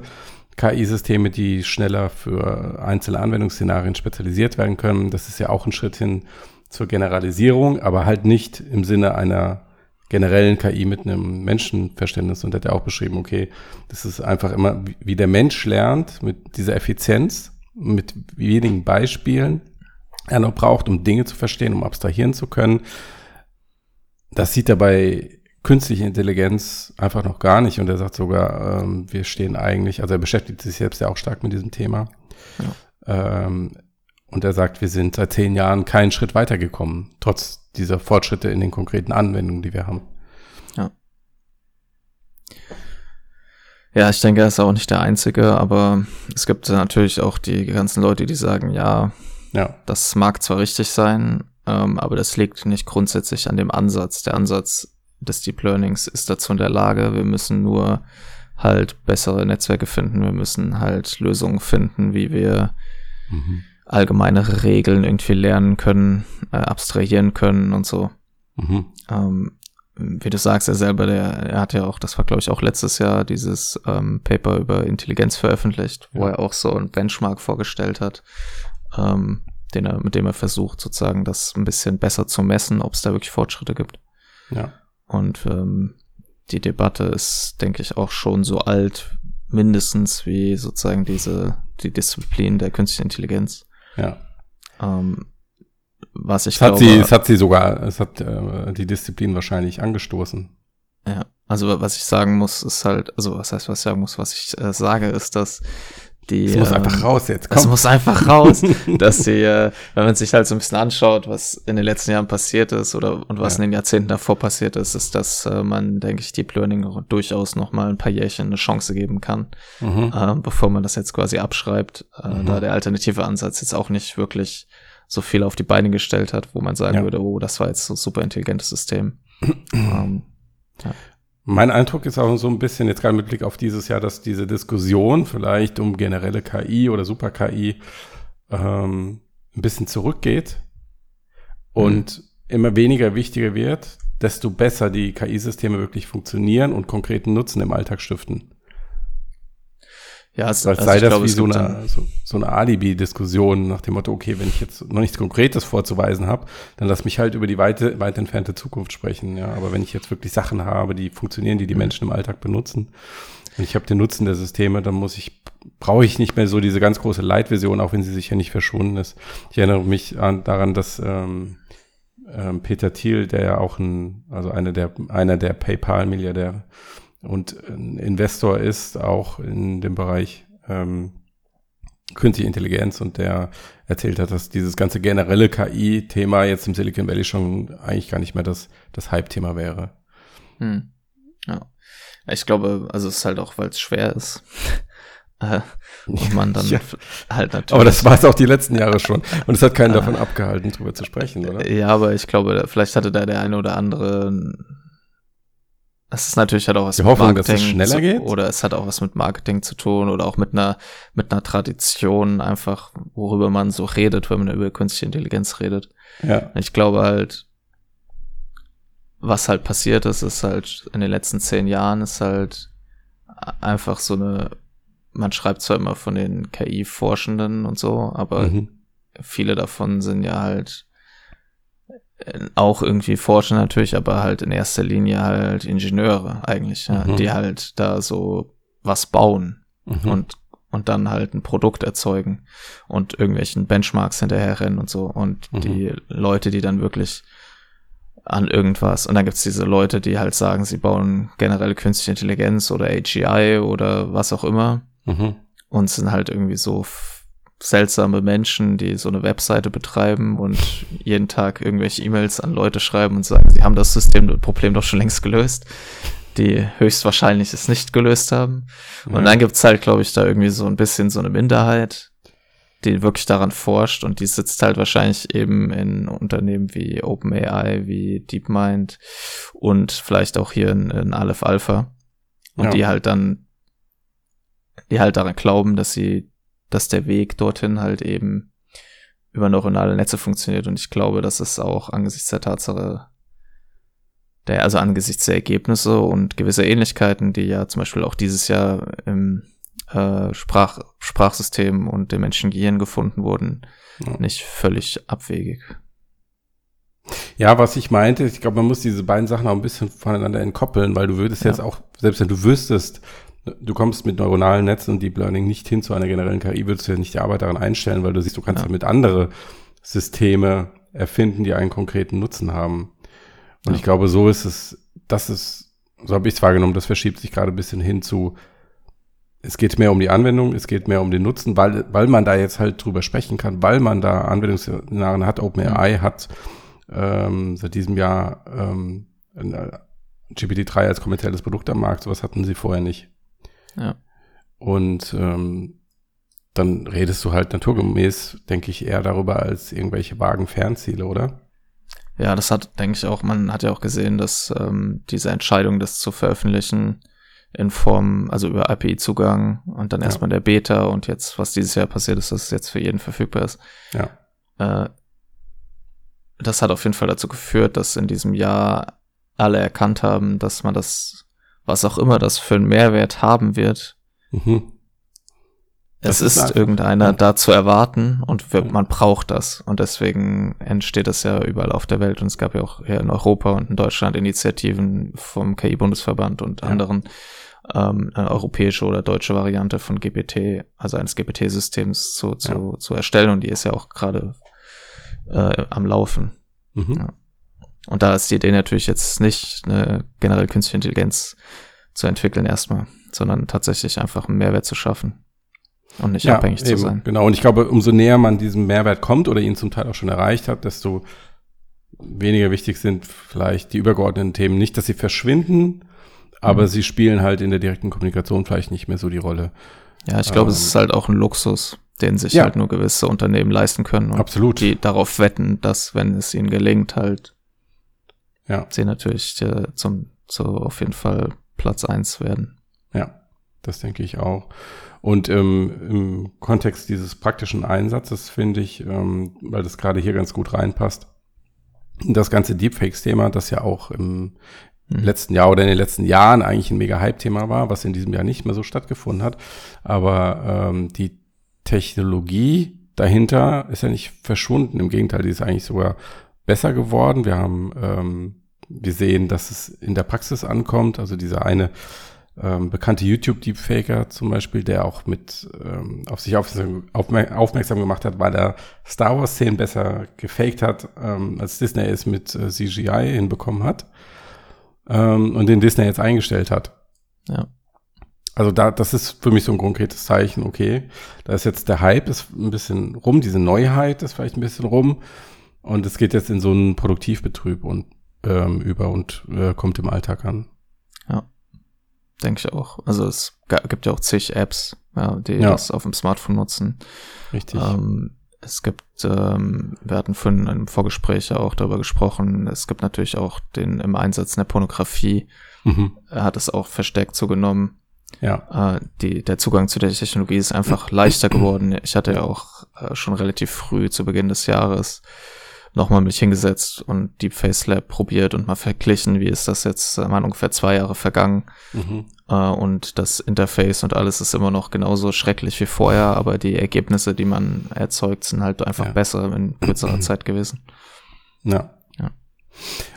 KI-Systeme, die schneller für einzelne Anwendungsszenarien spezialisiert werden können. Das ist ja auch ein Schritt hin zur Generalisierung, aber halt nicht im Sinne einer generellen KI mit einem Menschenverständnis und hat ja auch beschrieben, okay, das ist einfach immer, wie der Mensch lernt mit dieser Effizienz, mit wenigen Beispielen er noch braucht, um Dinge zu verstehen, um abstrahieren zu können. Das sieht er bei künstlicher Intelligenz einfach noch gar nicht. Und er sagt sogar, ähm, wir stehen eigentlich, also er beschäftigt sich selbst ja auch stark mit diesem Thema. Ja. Ähm, und er sagt, wir sind seit zehn Jahren keinen Schritt weitergekommen, trotz dieser Fortschritte in den konkreten Anwendungen, die wir haben. Ja. Ja, ich denke, er ist auch nicht der Einzige, aber es gibt natürlich auch die ganzen Leute, die sagen, ja, ja. Das mag zwar richtig sein, ähm, aber das liegt nicht grundsätzlich an dem Ansatz. Der Ansatz des Deep Learnings ist dazu in der Lage. Wir müssen nur halt bessere Netzwerke finden. Wir müssen halt Lösungen finden, wie wir mhm. allgemeinere Regeln irgendwie lernen können, äh, abstrahieren können und so. Mhm. Ähm, wie du sagst, er selber, der, er hat ja auch, das war glaube ich auch letztes Jahr, dieses ähm, Paper über Intelligenz veröffentlicht, ja. wo er auch so ein Benchmark vorgestellt hat, ähm, den er, mit dem er versucht, sozusagen das ein bisschen besser zu messen, ob es da wirklich Fortschritte gibt. Ja. Und ähm, die Debatte ist, denke ich, auch schon so alt, mindestens wie sozusagen diese, die Disziplin der künstlichen Intelligenz. Ja. Ähm, was ich es hat glaube, sie, es hat sie sogar, es hat äh, die Disziplin wahrscheinlich angestoßen. Ja, also was ich sagen muss, ist halt, also was heißt, was ich sagen muss, was ich äh, sage, ist, dass die. Das muss ähm, einfach raus jetzt. Komm. Das muss einfach raus, dass die, äh, wenn man sich halt so ein bisschen anschaut, was in den letzten Jahren passiert ist oder und was ja. in den Jahrzehnten davor passiert ist, ist, dass äh, man, denke ich, Deep Learning durchaus noch mal ein paar Jährchen eine Chance geben kann, mhm. äh, bevor man das jetzt quasi abschreibt, äh, mhm. da der alternative Ansatz jetzt auch nicht wirklich so viel auf die Beine gestellt hat, wo man sagen ja. würde, oh, das war jetzt so ein super intelligentes System. ähm, ja. Mein Eindruck ist auch so ein bisschen, jetzt gerade mit Blick auf dieses Jahr, dass diese Diskussion vielleicht um generelle KI oder Super-KI ähm, ein bisschen zurückgeht und mhm. immer weniger wichtiger wird, desto besser die KI-Systeme wirklich funktionieren und konkreten Nutzen im Alltag stiften. Ja, es, also sei das glaube, wie so eine, so, so eine Alibi-Diskussion nach dem Motto, okay, wenn ich jetzt noch nichts Konkretes vorzuweisen habe, dann lass mich halt über die weite, weit entfernte Zukunft sprechen. Ja, aber wenn ich jetzt wirklich Sachen habe, die funktionieren, die die mhm. Menschen im Alltag benutzen, und ich habe den Nutzen der Systeme, dann muss ich, brauche ich nicht mehr so diese ganz große Leitvision, auch wenn sie sicher nicht verschwunden ist. Ich erinnere mich an, daran, dass ähm, ähm, Peter Thiel, der ja auch ein, also einer der, einer der PayPal-Milliardäre und ein Investor ist, auch in dem Bereich ähm, künstliche Intelligenz und der erzählt hat, dass dieses ganze generelle KI-Thema jetzt im Silicon Valley schon eigentlich gar nicht mehr das, das Hype-Thema wäre. Hm. Ja. Ich glaube, also es ist halt auch, weil es schwer ist. Äh, und man dann ja. halt natürlich. Aber das war es auch die letzten Jahre schon. Und es hat keinen davon abgehalten, drüber zu sprechen, oder? Ja, aber ich glaube, vielleicht hatte da der eine oder andere. Es ist natürlich halt auch was Die mit Hoffnung, Marketing dass es schneller zu, geht. Oder es hat auch was mit Marketing zu tun oder auch mit einer, mit einer Tradition einfach, worüber man so redet, wenn man über künstliche Intelligenz redet. Ja. Ich glaube halt, was halt passiert ist, ist halt in den letzten zehn Jahren ist halt einfach so eine, man schreibt zwar immer von den KI-Forschenden und so, aber mhm. viele davon sind ja halt auch irgendwie Forscher natürlich, aber halt in erster Linie halt Ingenieure eigentlich, ja, mhm. die halt da so was bauen mhm. und und dann halt ein Produkt erzeugen und irgendwelchen Benchmarks hinterherrennen und so und mhm. die Leute, die dann wirklich an irgendwas. Und dann gibt's diese Leute, die halt sagen, sie bauen generell künstliche Intelligenz oder AGI oder was auch immer. Mhm. Und sind halt irgendwie so seltsame Menschen, die so eine Webseite betreiben und jeden Tag irgendwelche E-Mails an Leute schreiben und sagen, sie haben das System, das Problem doch schon längst gelöst, die höchstwahrscheinlich es nicht gelöst haben. Mhm. Und dann gibt's halt, glaube ich, da irgendwie so ein bisschen so eine Minderheit, die wirklich daran forscht und die sitzt halt wahrscheinlich eben in Unternehmen wie OpenAI, wie DeepMind und vielleicht auch hier in, in Aleph Alpha und ja. die halt dann, die halt daran glauben, dass sie, dass der Weg dorthin halt eben über neuronale Netze funktioniert und ich glaube, dass es auch angesichts der Tatsache, der, also angesichts der Ergebnisse und gewisser Ähnlichkeiten, die ja zum Beispiel auch dieses Jahr im äh, Sprach, Sprachsystem und dem Menschengehirn gefunden wurden, ja. nicht völlig abwegig. Ja, was ich meinte, ich glaube, man muss diese beiden Sachen auch ein bisschen voneinander entkoppeln, weil du würdest ja. jetzt auch, selbst wenn du wüsstest, du kommst mit neuronalen Netzen und Deep Learning nicht hin zu einer generellen KI, würdest du ja nicht die Arbeit daran einstellen, weil du siehst, du kannst ja, ja mit andere Systeme erfinden, die einen konkreten Nutzen haben. Und ja. ich glaube, so ist es, das ist, so habe ich es wahrgenommen, das verschiebt sich gerade ein bisschen hin zu, es geht mehr um die Anwendung, es geht mehr um den Nutzen, weil, weil man da jetzt halt drüber sprechen kann, weil man da Anwendungsszenarien hat. OpenAI mhm. hat ähm, seit diesem Jahr ähm, GPT-3 als kommerzielles Produkt am Markt, sowas hatten sie vorher nicht. Ja. Und ähm, dann redest du halt naturgemäß, denke ich, eher darüber als irgendwelche vagen Fernziele, oder? Ja, das hat, denke ich auch, man hat ja auch gesehen, dass ähm, diese Entscheidung, das zu veröffentlichen, in Form, also über API-Zugang und dann ja. erstmal der Beta und jetzt, was dieses Jahr passiert ist, dass es jetzt für jeden verfügbar ist. Ja. Äh, das hat auf jeden Fall dazu geführt, dass in diesem Jahr alle erkannt haben, dass man das, was auch immer das für einen Mehrwert haben wird, mhm. es ist, ist irgendeiner ja. da zu erwarten und wir, man braucht das. Und deswegen entsteht das ja überall auf der Welt. Und es gab ja auch hier in Europa und in Deutschland Initiativen vom KI-Bundesverband und ja. anderen ähm, eine europäische oder deutsche Variante von GPT, also eines GPT-Systems zu, zu, ja. zu erstellen und die ist ja auch gerade äh, am Laufen. Mhm. Und da ist die Idee natürlich jetzt nicht eine generell künstliche Intelligenz zu entwickeln erstmal, sondern tatsächlich einfach einen Mehrwert zu schaffen und nicht ja, abhängig eben, zu sein. Genau, und ich glaube, umso näher man diesem Mehrwert kommt oder ihn zum Teil auch schon erreicht hat, desto weniger wichtig sind vielleicht die übergeordneten Themen. Nicht, dass sie verschwinden, aber mhm. sie spielen halt in der direkten Kommunikation vielleicht nicht mehr so die Rolle. Ja, ich glaube, ähm, es ist halt auch ein Luxus, den sich ja. halt nur gewisse Unternehmen leisten können. Und Absolut. Die darauf wetten, dass, wenn es ihnen gelingt, halt, ja. sie natürlich äh, zum, so auf jeden Fall Platz eins werden. Ja, das denke ich auch. Und ähm, im Kontext dieses praktischen Einsatzes finde ich, ähm, weil das gerade hier ganz gut reinpasst, das ganze Deepfakes-Thema, das ja auch im mhm. letzten Jahr oder in den letzten Jahren eigentlich ein mega Hype-Thema war, was in diesem Jahr nicht mehr so stattgefunden hat. Aber ähm, die Technologie dahinter ist ja nicht verschwunden. Im Gegenteil, die ist eigentlich sogar besser geworden. Wir haben, ähm, wir sehen, dass es in der Praxis ankommt. Also dieser eine ähm, bekannte YouTube-Deepfaker zum Beispiel, der auch mit ähm, auf sich aufmerksam, aufmerksam gemacht hat, weil er Star Wars-Szenen besser gefaked hat, ähm, als Disney es mit äh, CGI hinbekommen hat ähm, und den Disney jetzt eingestellt hat. Ja. Also da, das ist für mich so ein konkretes Zeichen, okay, da ist jetzt der Hype ist ein bisschen rum, diese Neuheit ist vielleicht ein bisschen rum und es geht jetzt in so einen Produktivbetrieb und ähm, über und äh, kommt im Alltag an. Ja. Denke ich auch. Also es gibt ja auch zig Apps, ja, die ja. das auf dem Smartphone nutzen. Richtig. Ähm, es gibt, ähm, wir hatten vorhin im Vorgespräch ja auch darüber gesprochen, es gibt natürlich auch den im Einsatz in der Pornografie, mhm. er hat es auch verstärkt zugenommen. Ja. Äh, die, der Zugang zu der Technologie ist einfach leichter geworden. Ich hatte ja auch äh, schon relativ früh zu Beginn des Jahres nochmal mich hingesetzt und Deep Face Lab probiert und mal verglichen, wie ist das jetzt, äh, waren ungefähr zwei Jahre vergangen. Mhm. Äh, und das Interface und alles ist immer noch genauso schrecklich wie vorher, aber die Ergebnisse, die man erzeugt, sind halt einfach ja. besser in kürzerer Zeit gewesen. Ja. ja.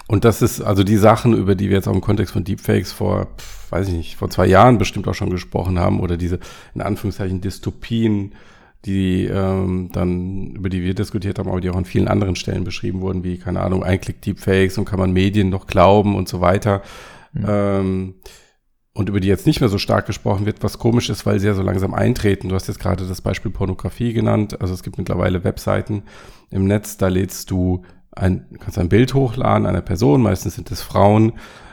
Und das ist also die Sachen, über die wir jetzt auch im Kontext von Deepfakes vor, weiß ich nicht, vor zwei Jahren bestimmt auch schon gesprochen haben, oder diese in Anführungszeichen Dystopien, die ähm, dann, über die wir diskutiert haben, aber die auch an vielen anderen Stellen beschrieben wurden, wie, keine Ahnung, Einklick-Deepfakes und kann man Medien noch glauben und so weiter. Mhm. Ähm, und über die jetzt nicht mehr so stark gesprochen wird, was komisch ist, weil sie ja so langsam eintreten. Du hast jetzt gerade das Beispiel Pornografie genannt. Also es gibt mittlerweile Webseiten im Netz, da lädst du ein, kannst ein Bild hochladen einer Person, meistens sind es Frauen,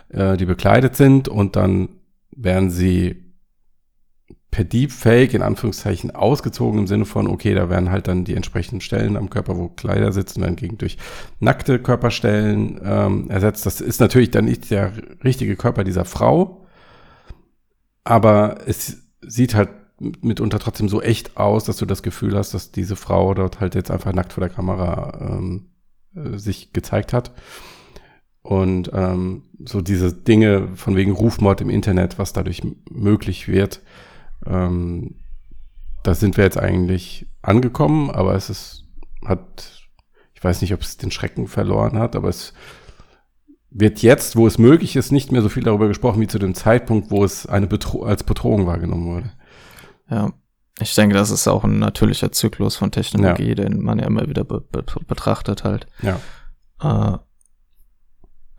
äh, die bekleidet sind und dann werden sie per Deepfake in Anführungszeichen ausgezogen im Sinne von, okay, da werden halt dann die entsprechenden Stellen am Körper, wo Kleider sitzen, dann gegen durch nackte Körperstellen ähm, ersetzt. Das ist natürlich dann nicht der richtige Körper dieser Frau, aber es sieht halt mitunter trotzdem so echt aus, dass du das Gefühl hast, dass diese Frau dort halt jetzt einfach nackt vor der Kamera ähm, äh, sich gezeigt hat. Und ähm, so diese Dinge von wegen Rufmord im Internet, was dadurch möglich wird, ähm, da sind wir jetzt eigentlich angekommen, aber es ist, hat, ich weiß nicht, ob es den Schrecken verloren hat, aber es wird jetzt, wo es möglich ist, nicht mehr so viel darüber gesprochen wie zu dem Zeitpunkt, wo es eine Bedro als Bedrohung wahrgenommen wurde. Ja, ich denke, das ist auch ein natürlicher Zyklus von Technologie, ja. den man ja immer wieder be be betrachtet halt. Ja. Äh,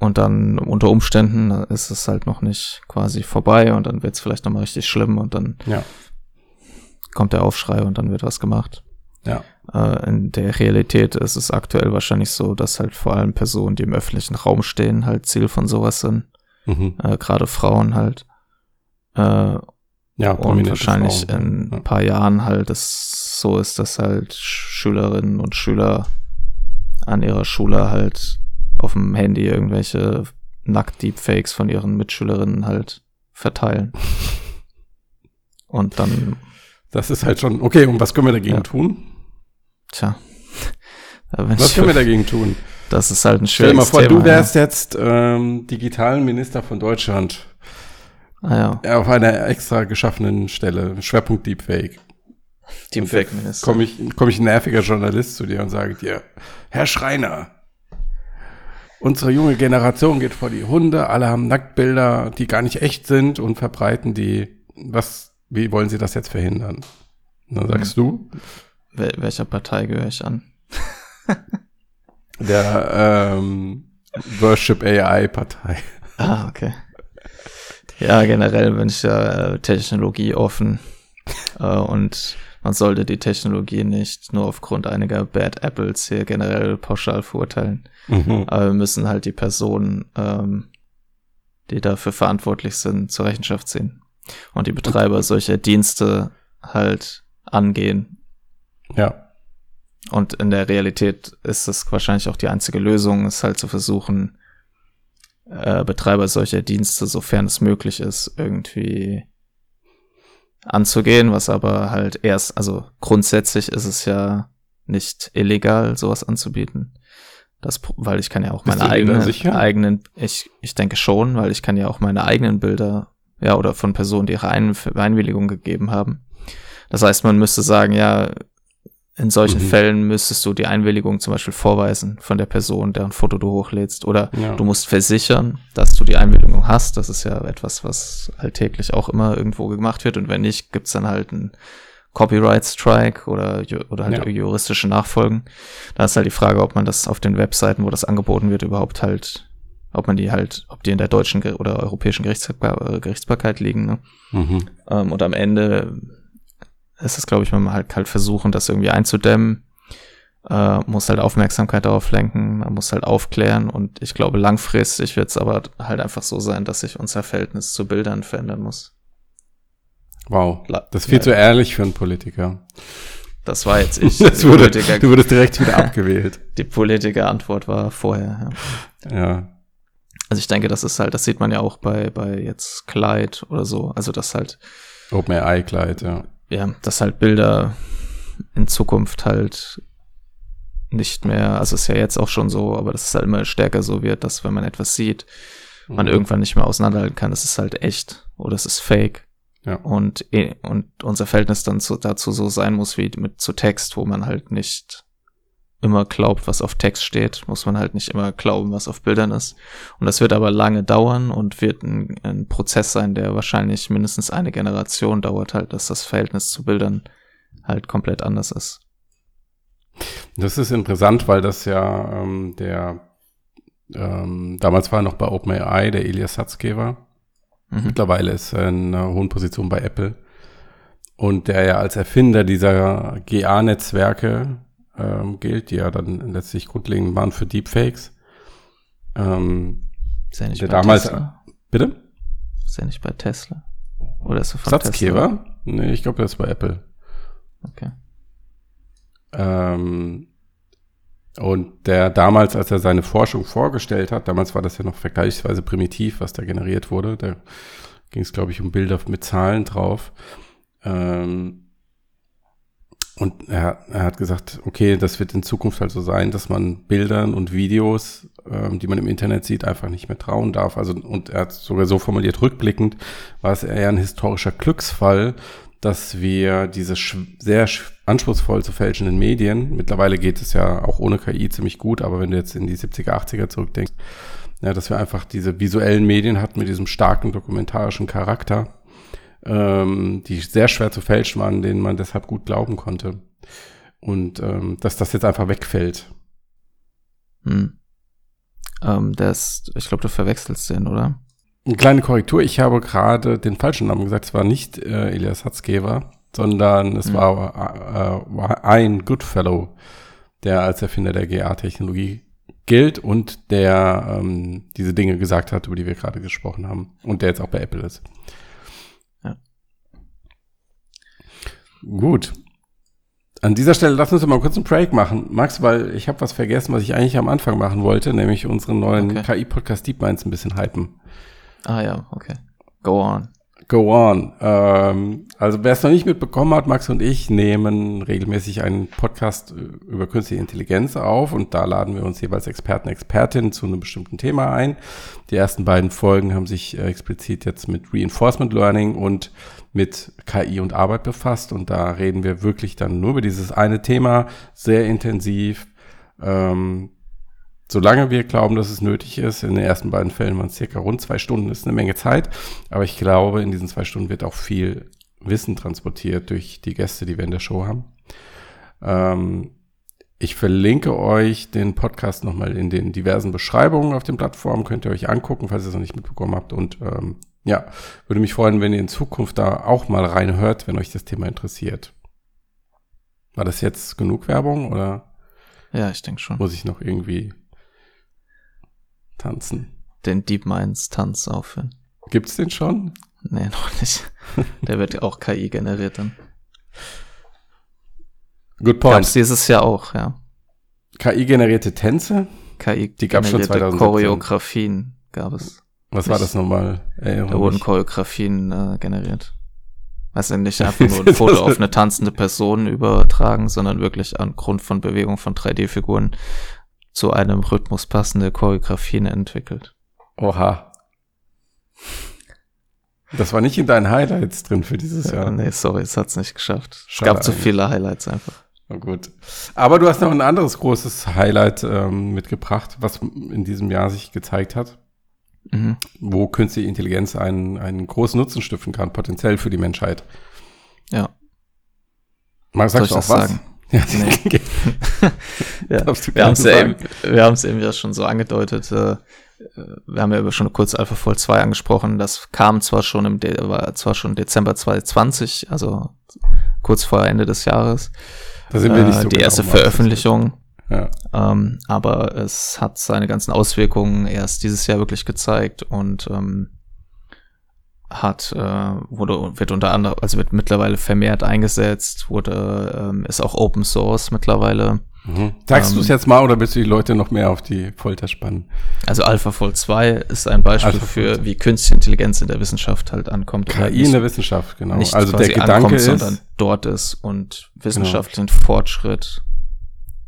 und dann unter Umständen ist es halt noch nicht quasi vorbei und dann wird es vielleicht nochmal richtig schlimm und dann ja. kommt der Aufschrei und dann wird was gemacht. Ja. Äh, in der Realität ist es aktuell wahrscheinlich so, dass halt vor allem Personen, die im öffentlichen Raum stehen, halt Ziel von sowas sind. Mhm. Äh, Gerade Frauen halt. Äh, ja, und wahrscheinlich Frauen. in ein paar Jahren halt es so ist, dass halt Schülerinnen und Schüler an ihrer Schule halt auf dem Handy irgendwelche Nackt-Deepfakes von ihren Mitschülerinnen halt verteilen. Und dann. Das ist halt schon, okay, und was können wir dagegen ja. tun? Tja. was können wir dagegen tun? Das ist halt ein schönes Stell dir mal vor, Thema, du wärst ja. jetzt ähm, digitalen Minister von Deutschland. Ah, ja. Auf einer extra geschaffenen Stelle, Schwerpunkt Deepfake. Deepfake-Minister. Komme ich, komm ich ein nerviger Journalist zu dir und sage dir, Herr Schreiner, unsere junge Generation geht vor die Hunde, alle haben Nacktbilder, die gar nicht echt sind und verbreiten die. Was, wie wollen sie das jetzt verhindern? Dann sagst hm. du? Wel welcher Partei gehöre ich an? Der ähm, Worship AI Partei. Ah, okay. Ja, generell bin ich ja äh, Technologie offen äh, und man sollte die Technologie nicht nur aufgrund einiger Bad Apples hier generell pauschal verurteilen. Mhm. Aber wir müssen halt die Personen, ähm, die dafür verantwortlich sind, zur Rechenschaft ziehen. Und die Betreiber solcher Dienste halt angehen. Ja. Und in der Realität ist es wahrscheinlich auch die einzige Lösung, ist halt zu versuchen, äh, Betreiber solcher Dienste, sofern es möglich ist, irgendwie anzugehen, was aber halt erst, also grundsätzlich ist es ja nicht illegal, sowas anzubieten. Das, weil ich kann ja auch meine eigenen, eigenen, ich, ich denke schon, weil ich kann ja auch meine eigenen Bilder, ja, oder von Personen, die ihre Ein Einwilligung gegeben haben. Das heißt, man müsste sagen, ja, in solchen mhm. Fällen müsstest du die Einwilligung zum Beispiel vorweisen von der Person, deren Foto du hochlädst. Oder ja. du musst versichern, dass du die Einwilligung hast. Das ist ja etwas, was alltäglich auch immer irgendwo gemacht wird. Und wenn nicht, gibt's dann halt einen Copyright Strike oder, oder halt ja. juristische Nachfolgen. Da ist halt die Frage, ob man das auf den Webseiten, wo das angeboten wird, überhaupt halt, ob man die halt, ob die in der deutschen oder europäischen Gerichtsbar Gerichtsbarkeit liegen. Ne? Mhm. Ähm, und am Ende ist es, glaube ich, wenn man halt, halt versuchen, das irgendwie einzudämmen. Äh, muss halt Aufmerksamkeit darauf lenken, man muss halt aufklären und ich glaube, langfristig wird es aber halt einfach so sein, dass sich unser Verhältnis zu Bildern verändern muss. Wow, das ist viel ja. zu ehrlich für einen Politiker. Das war jetzt ich. Das wurde, du wurdest direkt wieder abgewählt. Die Politiker-Antwort war vorher. Ja. ja. Also ich denke, das ist halt, das sieht man ja auch bei, bei jetzt Clyde oder so. Also das halt. OpenAI Clyde, ja ja, dass halt Bilder in Zukunft halt nicht mehr, also ist ja jetzt auch schon so, aber dass es halt immer stärker so wird, dass wenn man etwas sieht, mhm. man irgendwann nicht mehr auseinanderhalten kann, das ist halt echt oder es ist fake. Ja. Und, eh, und unser Verhältnis dann zu, dazu so sein muss wie mit zu Text, wo man halt nicht immer glaubt, was auf Text steht, muss man halt nicht immer glauben, was auf Bildern ist. Und das wird aber lange dauern und wird ein, ein, Prozess sein, der wahrscheinlich mindestens eine Generation dauert halt, dass das Verhältnis zu Bildern halt komplett anders ist. Das ist interessant, weil das ja ähm, der ähm, damals war er noch bei OpenAI, der Elias Satzke war. Mhm. Mittlerweile ist er in einer hohen Position bei Apple. Und der ja als Erfinder dieser GA-Netzwerke ähm, gilt, die ja dann letztlich grundlegend waren für Deepfakes. Ähm, ist er nicht der bei damals, Tesla? Bitte? Ist er nicht bei Tesla? Oder ist er von Satzgeber? Tesla? Nee, ich glaube, der ist bei Apple. Okay. Ähm, und der damals, als er seine Forschung vorgestellt hat, damals war das ja noch vergleichsweise primitiv, was da generiert wurde. Da ging es, glaube ich, um Bilder mit Zahlen drauf. Ähm, und er, er hat gesagt, okay, das wird in Zukunft halt so sein, dass man Bildern und Videos, ähm, die man im Internet sieht, einfach nicht mehr trauen darf. Also, und er hat sogar so formuliert, rückblickend war es eher ein historischer Glücksfall, dass wir diese sehr anspruchsvoll zu fälschenden Medien, mittlerweile geht es ja auch ohne KI ziemlich gut, aber wenn du jetzt in die 70er, 80er zurückdenkst, ja, dass wir einfach diese visuellen Medien hatten mit diesem starken dokumentarischen Charakter, ähm, die sehr schwer zu fälschen waren, denen man deshalb gut glauben konnte. Und ähm, dass das jetzt einfach wegfällt. Hm. Ähm, das, ich glaube, du verwechselst den, oder? Eine kleine Korrektur, ich habe gerade den falschen Namen gesagt, es war nicht äh, Elias Hatzgeber, sondern es hm. war, äh, war ein Goodfellow, der als Erfinder der GA-Technologie gilt und der ähm, diese Dinge gesagt hat, über die wir gerade gesprochen haben und der jetzt auch bei Apple ist. Gut. An dieser Stelle lass uns mal kurz einen Break machen, Max, weil ich habe was vergessen, was ich eigentlich am Anfang machen wollte, nämlich unseren neuen okay. KI-Podcast Deep Minds ein bisschen hypen. Ah ja, okay. Go on. Go on. Ähm, also wer es noch nicht mitbekommen hat, Max und ich nehmen regelmäßig einen Podcast äh, über künstliche Intelligenz auf und da laden wir uns jeweils Experten, Expertinnen zu einem bestimmten Thema ein. Die ersten beiden Folgen haben sich äh, explizit jetzt mit Reinforcement Learning und mit KI und Arbeit befasst und da reden wir wirklich dann nur über dieses eine Thema sehr intensiv. Ähm, solange wir glauben, dass es nötig ist. In den ersten beiden Fällen waren es circa rund zwei Stunden, das ist eine Menge Zeit. Aber ich glaube, in diesen zwei Stunden wird auch viel Wissen transportiert durch die Gäste, die wir in der Show haben. Ähm, ich verlinke euch den Podcast nochmal in den diversen Beschreibungen auf den Plattformen. Könnt ihr euch angucken, falls ihr es noch nicht mitbekommen habt. Und ähm, ja, würde mich freuen, wenn ihr in Zukunft da auch mal reinhört, wenn euch das Thema interessiert. War das jetzt genug Werbung oder? Ja, ich denke schon. Muss ich noch irgendwie tanzen. Den Deep Minds Tanz aufführen. Gibt's den schon? Nee, noch nicht. Der wird auch KI generiert dann. Good point. Gab's dieses Jahr auch, ja. KI generierte Tänze? KI die gab's schon 2017. Choreografien gab es. Was war das nochmal? Da wurden Choreografien äh, generiert. Also nicht einfach nur ein Foto auf eine tanzende Person übertragen, sondern wirklich angrund von Bewegung von 3D-Figuren zu einem Rhythmus passende Choreografien entwickelt. Oha. Das war nicht in deinen Highlights drin für dieses Jahr. nee, sorry, es hat's nicht geschafft. es gab zu viele Highlights einfach. Na gut. Aber du hast noch ein anderes großes Highlight ähm, mitgebracht, was in diesem Jahr sich gezeigt hat. Mhm. Wo künstliche Intelligenz einen, einen großen Nutzen stiften kann, potenziell für die Menschheit. Ja. Mal sagst du auch was? Sagen? Ja, nee. ja. Wir haben es ja eben, wir haben es eben ja schon so angedeutet. Äh, wir haben ja schon kurz AlphaFold 2 angesprochen. Das kam zwar schon im, De war zwar schon Dezember 2020, also kurz vor Ende des Jahres. Da sind wir nicht so äh, Die genau erste Veröffentlichung. Ja. Ähm, aber es hat seine ganzen Auswirkungen erst dieses Jahr wirklich gezeigt und ähm, hat, äh, wurde, wird unter anderem, also wird mittlerweile vermehrt eingesetzt, wurde, ähm, ist auch Open Source mittlerweile. Mhm. Sagst ähm, du es jetzt mal oder willst du die Leute noch mehr auf die Folter spannen? Also AlphaFold 2 ist ein Beispiel für, wie künstliche Intelligenz in der Wissenschaft halt ankommt. KI in der Wissenschaft, genau. Nicht also der Gedanke ankommt, ist, sondern dort ist und wissenschaftlichen genau. Fortschritt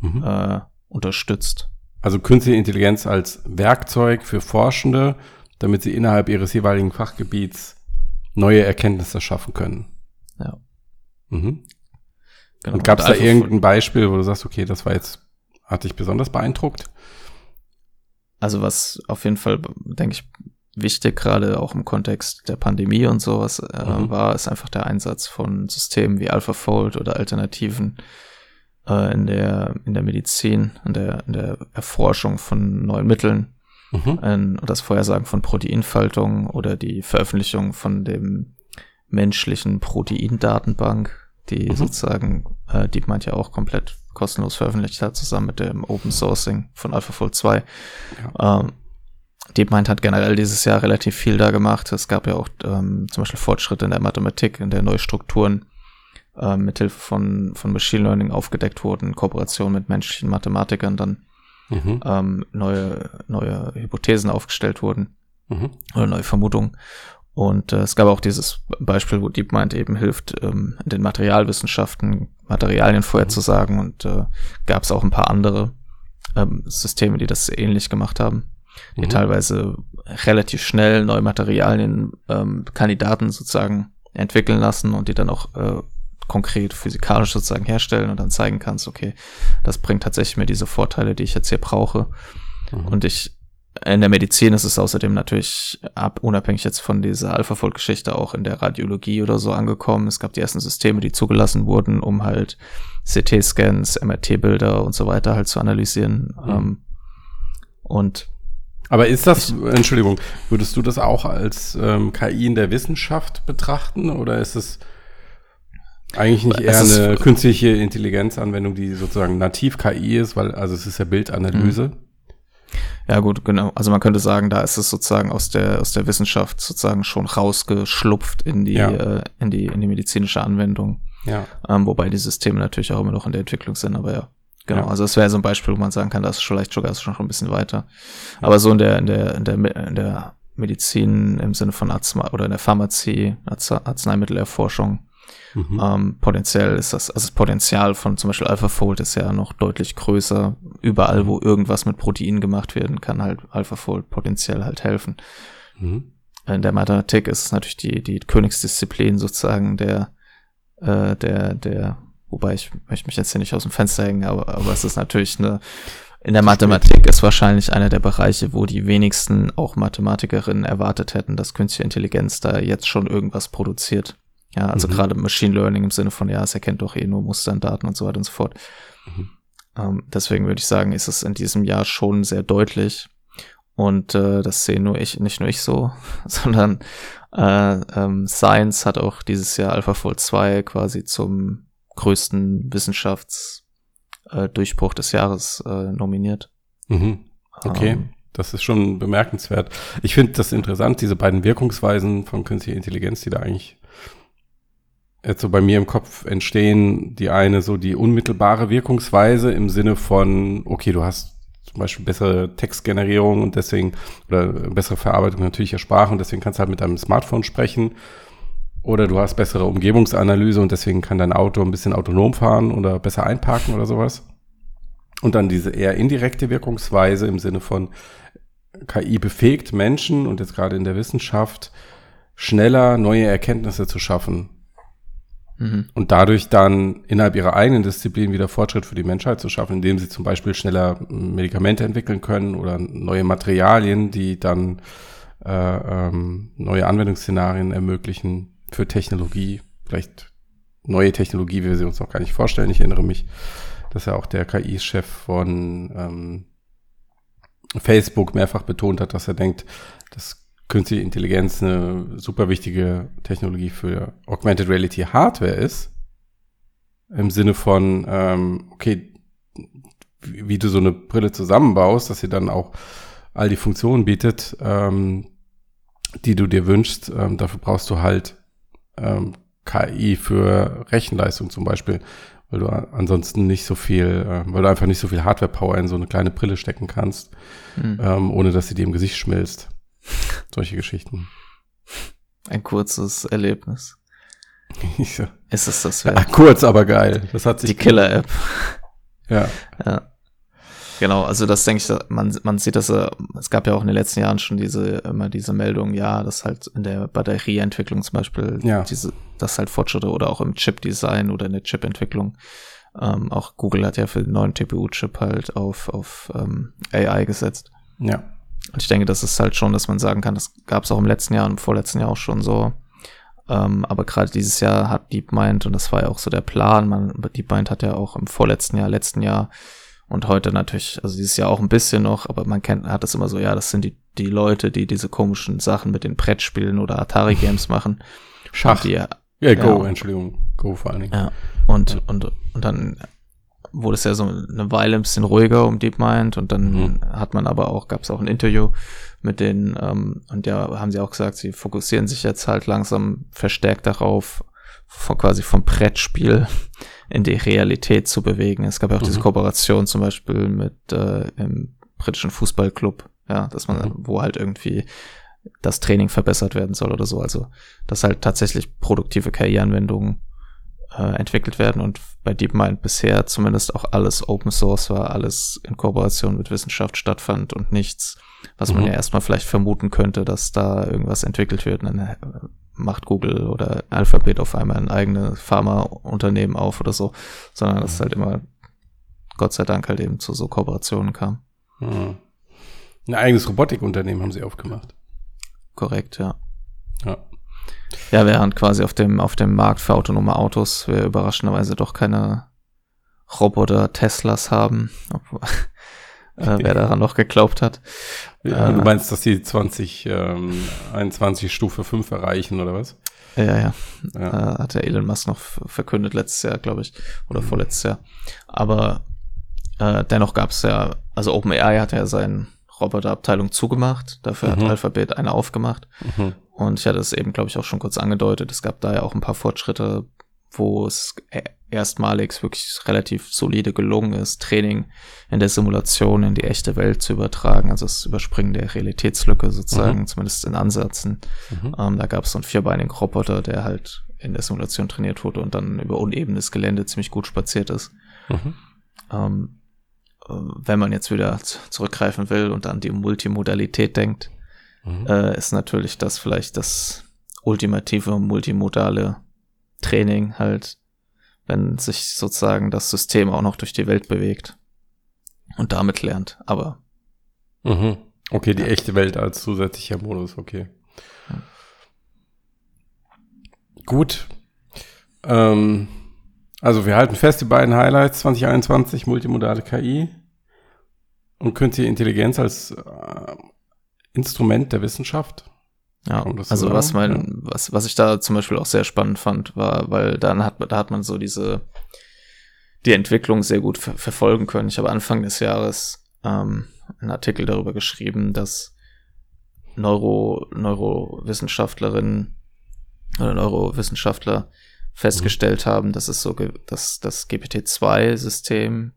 mhm. äh, unterstützt. Also künstliche Intelligenz als Werkzeug für Forschende, damit sie innerhalb ihres jeweiligen Fachgebiets neue Erkenntnisse schaffen können. Ja. Mhm. Genau. Und gab es da irgendein Beispiel, wo du sagst, okay, das war jetzt, hat dich besonders beeindruckt? Also was auf jeden Fall, denke ich, wichtig, gerade auch im Kontext der Pandemie und sowas, äh, mhm. war, ist einfach der Einsatz von Systemen wie AlphaFold oder Alternativen äh, in der in der Medizin, in der in der Erforschung von neuen Mitteln, mhm. äh, das Vorhersagen von Proteinfaltung oder die Veröffentlichung von dem menschlichen Proteindatenbank, die mhm. sozusagen äh, DeepMind ja auch komplett kostenlos veröffentlicht hat, zusammen mit dem Open Sourcing von AlphaFold 2. Ja. Ähm, DeepMind hat generell dieses Jahr relativ viel da gemacht. Es gab ja auch ähm, zum Beispiel Fortschritte in der Mathematik, in der neue Strukturen äh, mithilfe von, von Machine Learning aufgedeckt wurden, in Kooperation mit menschlichen Mathematikern dann mhm. ähm, neue, neue Hypothesen aufgestellt wurden mhm. oder neue Vermutungen. Und äh, es gab auch dieses Beispiel, wo DeepMind eben hilft, ähm, in den Materialwissenschaften Materialien vorherzusagen und äh, gab es auch ein paar andere ähm, Systeme, die das ähnlich gemacht haben, die mhm. teilweise relativ schnell neue Materialien, ähm, Kandidaten sozusagen entwickeln lassen und die dann auch äh, konkret physikalisch sozusagen herstellen und dann zeigen kannst, okay, das bringt tatsächlich mir diese Vorteile, die ich jetzt hier brauche. Mhm. Und ich, in der Medizin ist es außerdem natürlich ab, unabhängig jetzt von dieser AlphaFold-Geschichte auch in der Radiologie oder so angekommen. Es gab die ersten Systeme, die zugelassen wurden, um halt CT-Scans, MRT-Bilder und so weiter halt zu analysieren. Mhm. Ähm, und aber ist das, Entschuldigung, würdest du das auch als ähm, KI in der Wissenschaft betrachten oder ist es eigentlich nicht eher eine künstliche Intelligenzanwendung, die sozusagen nativ KI ist, weil, also es ist ja Bildanalyse. Mhm. Ja, gut, genau. Also man könnte sagen, da ist es sozusagen aus der, aus der Wissenschaft sozusagen schon rausgeschlupft in die, ja. äh, in die, in die medizinische Anwendung. Ja. Ähm, wobei die Systeme natürlich auch immer noch in der Entwicklung sind, aber ja. Genau, ja. also es wäre so ein Beispiel, wo man sagen kann, das ist vielleicht sogar schon ein bisschen weiter. Ja. Aber so in der, in der, in der, in der Medizin im Sinne von Arznei oder in der Pharmazie, Arzneimittelerforschung, Mhm. Ähm, potenziell ist das, also das Potenzial von zum Beispiel AlphaFold ist ja noch deutlich größer. Überall, mhm. wo irgendwas mit Proteinen gemacht werden, kann halt AlphaFold potenziell halt helfen. Mhm. In der Mathematik ist es natürlich die, die Königsdisziplin sozusagen der, äh, der, der, wobei ich möchte mich jetzt hier nicht aus dem Fenster hängen, aber, aber es ist natürlich eine, in der Mathematik ist wahrscheinlich einer der Bereiche, wo die wenigsten auch Mathematikerinnen erwartet hätten, dass künstliche Intelligenz da jetzt schon irgendwas produziert. Ja, also mhm. gerade Machine Learning im Sinne von, ja, es erkennt doch eh nur Muster in Daten und so weiter und so fort. Mhm. Ähm, deswegen würde ich sagen, ist es in diesem Jahr schon sehr deutlich. Und äh, das sehe nur ich, nicht nur ich so, sondern äh, ähm, Science hat auch dieses Jahr AlphaFold 2 quasi zum größten Wissenschaftsdurchbruch äh, des Jahres äh, nominiert. Mhm. Okay. Ähm, das ist schon bemerkenswert. Ich finde das interessant, diese beiden Wirkungsweisen von künstlicher Intelligenz, die da eigentlich jetzt so bei mir im Kopf entstehen. Die eine so die unmittelbare Wirkungsweise im Sinne von, okay, du hast zum Beispiel bessere Textgenerierung und deswegen, oder bessere Verarbeitung natürlicher Sprache und deswegen kannst du halt mit deinem Smartphone sprechen. Oder du hast bessere Umgebungsanalyse und deswegen kann dein Auto ein bisschen autonom fahren oder besser einparken oder sowas. Und dann diese eher indirekte Wirkungsweise im Sinne von KI befähigt Menschen und jetzt gerade in der Wissenschaft schneller neue Erkenntnisse zu schaffen. Mhm. Und dadurch dann innerhalb ihrer eigenen Disziplin wieder Fortschritt für die Menschheit zu schaffen, indem sie zum Beispiel schneller Medikamente entwickeln können oder neue Materialien, die dann äh, ähm, neue Anwendungsszenarien ermöglichen für Technologie, vielleicht neue Technologie, wie wir sie uns noch gar nicht vorstellen. Ich erinnere mich, dass ja auch der KI-Chef von ähm, Facebook mehrfach betont hat, dass er denkt, dass künstliche Intelligenz eine super wichtige Technologie für Augmented Reality Hardware ist. Im Sinne von, ähm, okay, wie, wie, du so eine Brille zusammenbaust, dass sie dann auch all die Funktionen bietet, ähm, die du dir wünschst. Ähm, dafür brauchst du halt ähm, KI für Rechenleistung zum Beispiel, weil du ansonsten nicht so viel, äh, weil du einfach nicht so viel Hardware-Power in so eine kleine Brille stecken kannst, hm. ähm, ohne dass sie dir im Gesicht schmilzt. Solche Geschichten. Ein kurzes Erlebnis. ja. Ist es das wert? Ja, kurz, aber geil. Das hat sich Die Killer-App. Ja. ja. Genau, also das denke ich, man, man sieht das, es gab ja auch in den letzten Jahren schon diese, immer diese Meldung, ja, dass halt in der Batterieentwicklung zum Beispiel ja. diese, das halt Fortschritte oder auch im Chip-Design oder in der Chip-Entwicklung. Ähm, auch Google hat ja für den neuen TPU-Chip halt auf, auf ähm, AI gesetzt. Ja. Und ich denke, das ist halt schon, dass man sagen kann, das gab es auch im letzten Jahr und im vorletzten Jahr auch schon so. Ähm, aber gerade dieses Jahr hat DeepMind, und das war ja auch so der Plan, man, DeepMind hat ja auch im vorletzten Jahr, letzten Jahr und heute natürlich, also dieses Jahr auch ein bisschen noch, aber man kennt, hat es immer so, ja, das sind die, die Leute, die diese komischen Sachen mit den Brettspielen oder Atari-Games machen. Schach. Die, ja, ja, Go, Entschuldigung. Go vor allen Dingen. Ja. Und, ja. und, und dann wurde es ja so eine Weile ein bisschen ruhiger um DeepMind und dann mhm. hat man aber auch, gab es auch ein Interview mit denen ähm, und ja, haben sie auch gesagt, sie fokussieren sich jetzt halt langsam verstärkt darauf, von, quasi vom Brettspiel in die Realität zu bewegen. Es gab ja auch mhm. diese Kooperation zum Beispiel mit äh, im britischen Fußballclub, ja, dass man, mhm. wo halt irgendwie das Training verbessert werden soll oder so. Also, dass halt tatsächlich produktive KI-Anwendungen äh, entwickelt werden und bei DeepMind bisher zumindest auch alles Open Source war, alles in Kooperation mit Wissenschaft stattfand und nichts, was mhm. man ja erstmal vielleicht vermuten könnte, dass da irgendwas entwickelt wird. Und dann äh, macht Google oder Alphabet auf einmal ein eigenes Pharmaunternehmen auf oder so, sondern dass es halt immer, Gott sei Dank, halt eben zu so Kooperationen kam. Hm. Ein eigenes Robotikunternehmen haben sie aufgemacht. Korrekt, ja. Ja. Ja, während quasi auf dem, auf dem Markt für autonome Autos wir überraschenderweise doch keine Roboter Teslas haben. Obwohl, äh, wer daran noch geglaubt hat. Ja, äh, du meinst, dass die 2021 ähm, Stufe 5 erreichen, oder was? Ja, ja. ja. Äh, hat der Elon Musk noch verkündet letztes Jahr, glaube ich. Oder mhm. vorletztes Jahr. Aber äh, dennoch gab es ja, also OpenAI hat ja seine Roboterabteilung zugemacht. Dafür mhm. hat Alphabet eine aufgemacht. Mhm. Und ich hatte es eben, glaube ich, auch schon kurz angedeutet. Es gab da ja auch ein paar Fortschritte, wo es e- erstmalig wirklich relativ solide gelungen ist, Training in der Simulation in die echte Welt zu übertragen, also das Überspringen der Realitätslücke sozusagen, mhm. zumindest in Ansätzen. Mhm. Ähm, da gab es so einen vierbeinigen Roboter, der halt in der Simulation trainiert wurde und dann über unebenes Gelände ziemlich gut spaziert ist. Mhm. Ähm, äh, wenn man jetzt wieder zurückgreifen will und an die Multimodalität denkt, mhm. äh, ist natürlich das vielleicht das ultimative multimodale Training halt wenn sich sozusagen das System auch noch durch die Welt bewegt und damit lernt. Aber mhm. okay, die ja. echte Welt als zusätzlicher Modus, okay. Ja. Gut. Ähm, also wir halten fest die beiden Highlights 2021, multimodale KI und künstliche Intelligenz als äh, Instrument der Wissenschaft. Ja, also was mein, ja. was, was ich da zum Beispiel auch sehr spannend fand, war, weil dann hat, da hat man so diese, die Entwicklung sehr gut ver verfolgen können. Ich habe Anfang des Jahres ähm, einen Artikel darüber geschrieben, dass Neuro, Neurowissenschaftlerinnen oder Neurowissenschaftler festgestellt mhm. haben, dass es so, dass das GPT-2-System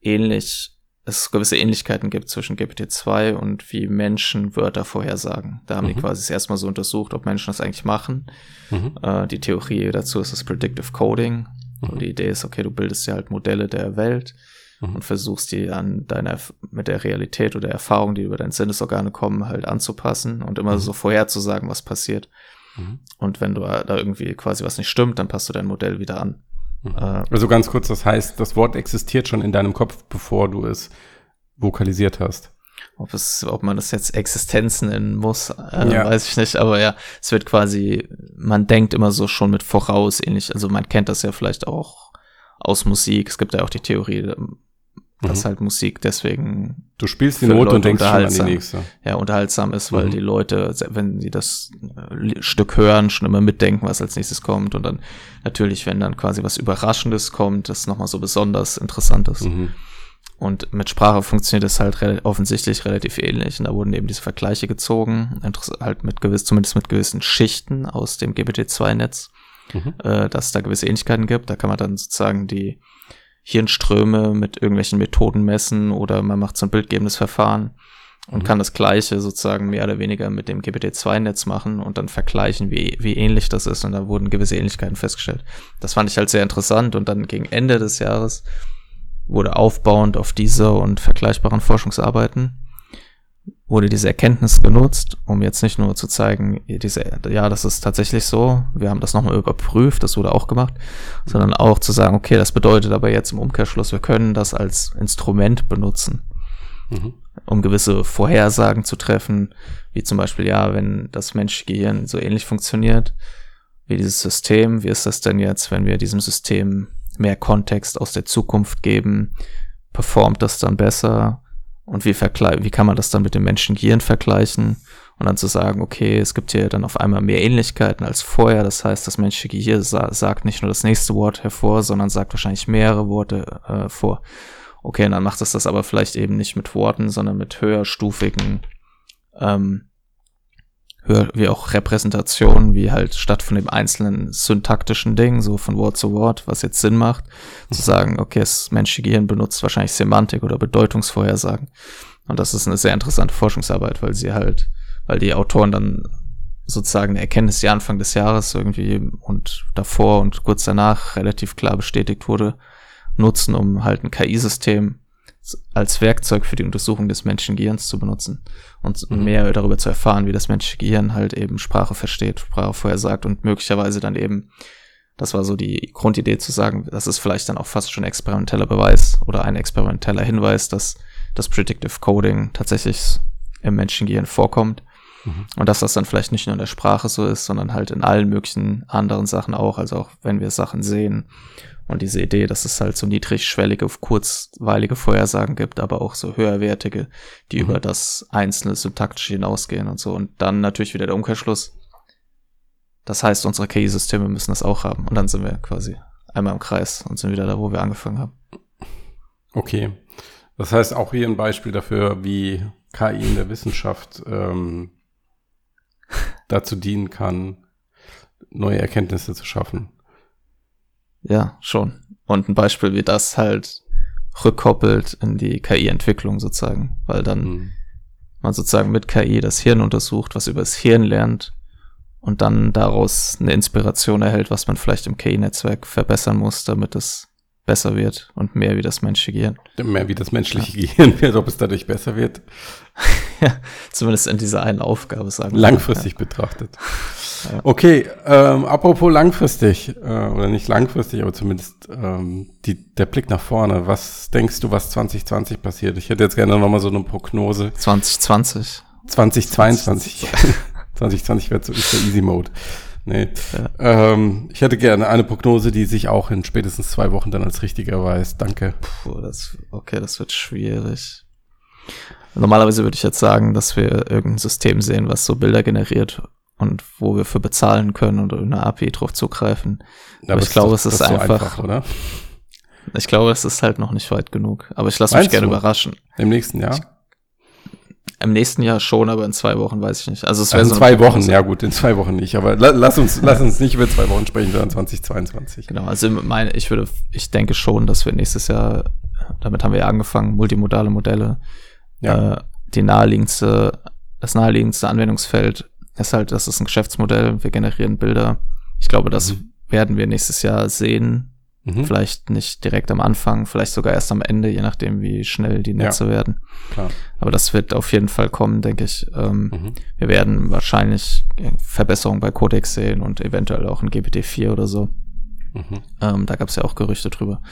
ähnlich es gewisse Ähnlichkeiten gibt zwischen GPT-2 und wie Menschen Wörter vorhersagen. Da haben mhm. die quasi erstmal so untersucht, ob Menschen das eigentlich machen. Mhm. Äh, die Theorie dazu ist das Predictive Coding. Mhm. Und die Idee ist, okay, du bildest dir halt Modelle der Welt mhm. und versuchst die an deiner, mit der Realität oder der Erfahrung, die über deine Sinnesorgane kommen, halt anzupassen und immer mhm. so vorherzusagen, was passiert. Mhm. Und wenn du da irgendwie quasi was nicht stimmt, dann passt du dein Modell wieder an. Mhm. Äh, also ganz kurz, das heißt, das Wort existiert schon in deinem Kopf, bevor du es vokalisiert hast. Ob es, ob man das jetzt Existenz nennen muss, äh, ja. weiß ich nicht. Aber ja, es wird quasi, man denkt immer so schon mit voraus ähnlich. Also man kennt das ja vielleicht auch aus Musik. Es gibt ja auch die Theorie, dass mhm. halt Musik deswegen. Du spielst die Note und denkst schon an die nächste. Ja, unterhaltsam ist, weil mhm. die Leute, wenn sie das äh, Stück hören, schon immer mitdenken, was als nächstes kommt. Und dann natürlich, wenn dann quasi was Überraschendes kommt, das nochmal so besonders interessant ist. Mhm. Und mit Sprache funktioniert es halt re offensichtlich relativ ähnlich. Und da wurden eben diese Vergleiche gezogen, halt mit gewiss, zumindest mit gewissen Schichten aus dem GPT-2-Netz, mhm. äh, dass es da gewisse Ähnlichkeiten gibt. Da kann man dann sozusagen die Hirnströme mit irgendwelchen Methoden messen oder man macht so ein bildgebendes Verfahren und mhm. kann das Gleiche sozusagen mehr oder weniger mit dem GPT-2-Netz machen und dann vergleichen, wie, wie ähnlich das ist. Und da wurden gewisse Ähnlichkeiten festgestellt. Das fand ich halt sehr interessant. Und dann gegen Ende des Jahres wurde aufbauend auf diese und vergleichbaren Forschungsarbeiten wurde diese Erkenntnis genutzt, um jetzt nicht nur zu zeigen, diese, ja, das ist tatsächlich so, wir haben das nochmal überprüft, das wurde auch gemacht, sondern auch zu sagen, okay, das bedeutet aber jetzt im Umkehrschluss, wir können das als Instrument benutzen, mhm. um gewisse Vorhersagen zu treffen, wie zum Beispiel, ja, wenn das menschliche Gehirn so ähnlich funktioniert wie dieses System, wie ist das denn jetzt, wenn wir diesem System mehr Kontext aus der Zukunft geben, performt das dann besser? Und wie, wie kann man das dann mit dem Menschengehirn vergleichen? Und dann zu sagen, okay, es gibt hier dann auf einmal mehr Ähnlichkeiten als vorher. Das heißt, das menschliche Gehirn sa sagt nicht nur das nächste Wort hervor, sondern sagt wahrscheinlich mehrere Worte äh, vor. Okay, und dann macht es das aber vielleicht eben nicht mit Worten, sondern mit höherstufigen ähm, wie auch Repräsentation, wie halt statt von dem einzelnen syntaktischen Ding, so von Wort zu Wort, was jetzt Sinn macht, zu sagen, okay, das menschliche Gehirn benutzt wahrscheinlich Semantik oder Bedeutungsvorhersagen. Und das ist eine sehr interessante Forschungsarbeit, weil sie halt, weil die Autoren dann sozusagen eine Erkenntnis, die Anfang des Jahres irgendwie und davor und kurz danach relativ klar bestätigt wurde, nutzen, um halt ein KI-System als Werkzeug für die Untersuchung des menschlichen Gehirns zu benutzen und mhm. mehr darüber zu erfahren, wie das menschliche Gehirn halt eben Sprache versteht, Sprache vorhersagt und möglicherweise dann eben, das war so die Grundidee zu sagen, das ist vielleicht dann auch fast schon experimenteller Beweis oder ein experimenteller Hinweis, dass das Predictive Coding tatsächlich im menschlichen Gehirn vorkommt. Mhm. Und dass das dann vielleicht nicht nur in der Sprache so ist, sondern halt in allen möglichen anderen Sachen auch. Also auch wenn wir Sachen sehen und diese Idee, dass es halt so niedrigschwellige, kurzweilige Vorhersagen gibt, aber auch so höherwertige, die mhm. über das einzelne syntaktische hinausgehen und so. Und dann natürlich wieder der Umkehrschluss. Das heißt, unsere KI-Systeme müssen das auch haben. Und dann sind wir quasi einmal im Kreis und sind wieder da, wo wir angefangen haben. Okay. Das heißt auch hier ein Beispiel dafür, wie KI in der Wissenschaft ähm, dazu dienen kann, neue Erkenntnisse zu schaffen. Ja, schon. Und ein Beispiel wie das halt rückkoppelt in die KI-Entwicklung sozusagen, weil dann mhm. man sozusagen mit KI das Hirn untersucht, was über das Hirn lernt und dann daraus eine Inspiration erhält, was man vielleicht im KI-Netzwerk verbessern muss, damit es besser wird und mehr wie das menschliche Gehirn. Mehr wie das menschliche ja. Gehirn wird, ob es dadurch besser wird. ja, zumindest in dieser einen Aufgabe sagen. Langfristig ja. betrachtet. Okay, ähm, apropos langfristig, äh, oder nicht langfristig, aber zumindest ähm, die, der Blick nach vorne. Was denkst du, was 2020 passiert? Ich hätte jetzt gerne nochmal so eine Prognose. 2020. 2022. 2020 wird so ist der Easy Mode. Nee. Ja. Ähm, ich hätte gerne eine Prognose, die sich auch in spätestens zwei Wochen dann als richtig erweist. Danke. Puh, das, okay, das wird schwierig. Normalerweise würde ich jetzt sagen, dass wir irgendein System sehen, was so Bilder generiert und wo wir für bezahlen können oder eine API drauf zugreifen. Ja, aber ich glaube, es ist einfach, so einfach, oder? Ich glaube, es ist halt noch nicht weit genug. Aber ich lasse mich gerne du? überraschen. Im nächsten Jahr? Ich, Im nächsten Jahr schon, aber in zwei Wochen weiß ich nicht. Also es wäre also in so zwei Wochen, ja gut, in zwei Wochen nicht. Aber la lass uns, lass uns nicht über zwei Wochen sprechen, sondern 2022. Genau, also meine, ich würde, ich denke schon, dass wir nächstes Jahr damit haben wir ja angefangen, multimodale Modelle. Ja. Äh, die naheliegendste, das naheliegendste Anwendungsfeld ist halt, das ist ein Geschäftsmodell, wir generieren Bilder. Ich glaube, das Mhm. werden wir nächstes Jahr sehen. Mhm. Vielleicht nicht direkt am Anfang, vielleicht sogar erst am Ende, je nachdem, wie schnell die Netze werden. Klar. Aber das wird auf jeden Fall kommen, denke ich. Ähm, Mhm. wir werden wahrscheinlich Verbesserungen bei Codex sehen und eventuell auch in GPT-4 oder so. Mhm. Ähm, da gab es ja auch Gerüchte drüber.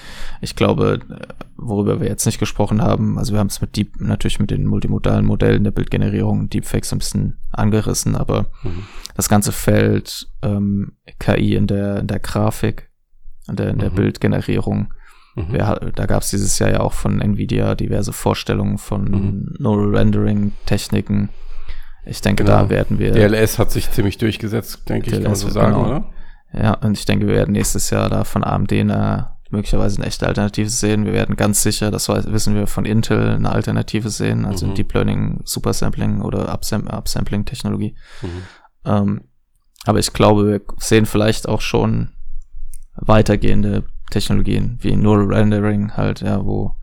Ich glaube, äh, worüber wir jetzt nicht gesprochen haben, also wir haben es mit Deep, natürlich mit den multimodalen Modellen der Bildgenerierung, Deepfakes ein bisschen angerissen, aber Mhm. das ganze Feld ähm, KI in der, in der Grafik, in der, in der Mhm. Bildgenerierung, Mhm. wir, da gab es dieses Jahr ja auch von Nvidia diverse Vorstellungen von Mhm. Neural Rendering Techniken. Ich denke, Genau. da werden wir DLS hat sich ziemlich durchgesetzt, denke ich, kann man DLS so sagen, genau. oder? Ja, und ich denke, wir werden nächstes Jahr da von AMD eine, möglicherweise eine echte Alternative sehen. Wir werden ganz sicher, das wissen wir von Intel, eine Alternative sehen, also Mhm. Deep Learning, Supersampling oder Upsam Upsampling-Technologie. Mhm. Ähm, aber ich glaube, wir sehen vielleicht auch schon weitergehende Technologien wie Neural Rendering halt, ja, wo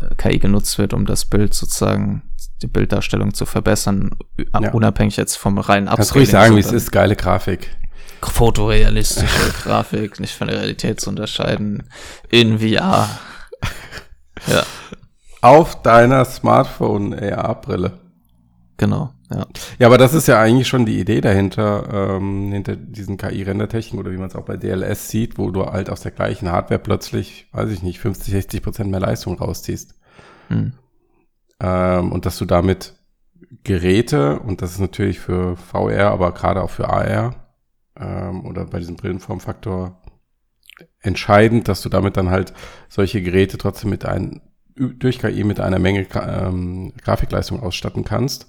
äh, KI genutzt wird, um das Bild sozusagen, die Bilddarstellung zu verbessern, Ja. unabhängig jetzt vom reinen Kannst ruhig sagen, wie es ist, geile Grafik. fotorealistische Grafik nicht von der Realität zu unterscheiden in VR. Ja, Auf deiner Smartphone AR-Brille. genau, ja. Ja, aber das ist ja eigentlich schon die Idee dahinter, ähm, hinter diesen KI-Rendertechniken oder wie man es auch bei DLS sieht, wo du halt aus der gleichen Hardware plötzlich, weiß ich nicht, 50, 60 Prozent mehr Leistung rausziehst. Hm. Ähm, und dass du damit Geräte, und das ist natürlich für VR, aber gerade auch für AR ähm, oder bei diesem Brillenformfaktor entscheidend, dass du damit dann halt solche Geräte trotzdem mit ein, durch KI mit einer Menge ähm, Grafikleistung ausstatten kannst,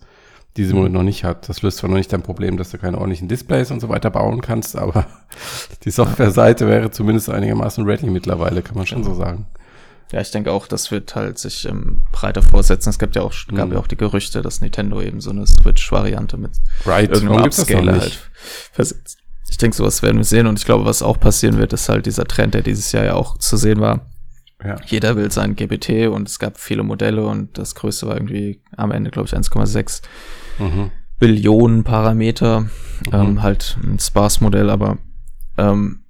die sie im Moment noch nicht hat. Das löst zwar noch nicht dein Problem, dass du keine ordentlichen Displays und so weiter bauen kannst, aber die Softwareseite wäre zumindest einigermaßen ready mittlerweile, kann man schon so sagen. Ja, ich denke auch, das wird halt sich ähm, breiter vorsetzen. Es gab ja auch, gab Mhm. ja auch die Gerüchte, dass Nintendo eben so eine Switch-Variante mit Right, irgendeinem Upscaler halt versetzt. Ich denke, sowas werden wir sehen und ich glaube, was auch passieren wird, ist halt dieser Trend, der dieses Jahr ja auch zu sehen war. Ja. Jeder will sein GPT und es gab viele Modelle und das größte war irgendwie am Ende, glaube ich, 1,6 Mhm. Billionen Parameter, Mhm. ähm, halt ein Sparse-Modell, aber ähm,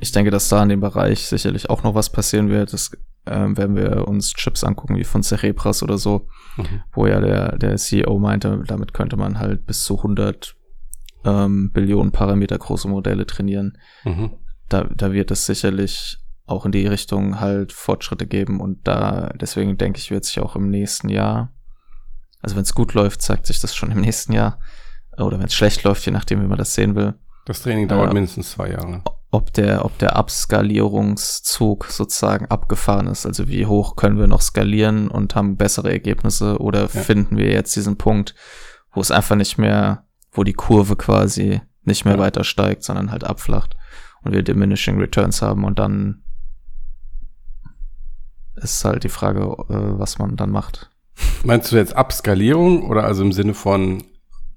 ich denke, dass da in dem Bereich sicherlich auch noch was passieren wird. Das ähm, werden wir uns Chips angucken, wie von Cerebras oder so, Mhm. wo ja der, der CEO meinte, damit könnte man halt bis zu 100 ähm, Billionen Parameter große Modelle trainieren. Mhm. Da, da wird es sicherlich auch in die Richtung halt Fortschritte geben und da, deswegen denke ich, wird sich auch im nächsten Jahr, also wenn es gut läuft, zeigt sich das schon im nächsten Jahr, oder wenn es schlecht läuft, je nachdem, wie man das sehen will, Das Training dauert Ja. mindestens zwei Jahre. ob der, ob der Abskalierungszug sozusagen abgefahren ist. Also wie hoch können wir noch skalieren und haben bessere Ergebnisse oder finden wir jetzt diesen Punkt, wo es einfach nicht mehr, wo die Kurve quasi nicht mehr Ja. weiter steigt, sondern halt abflacht und wir diminishing returns haben und dann ist halt die Frage, äh, was man dann macht. Meinst du jetzt Abskalierung oder also im Sinne von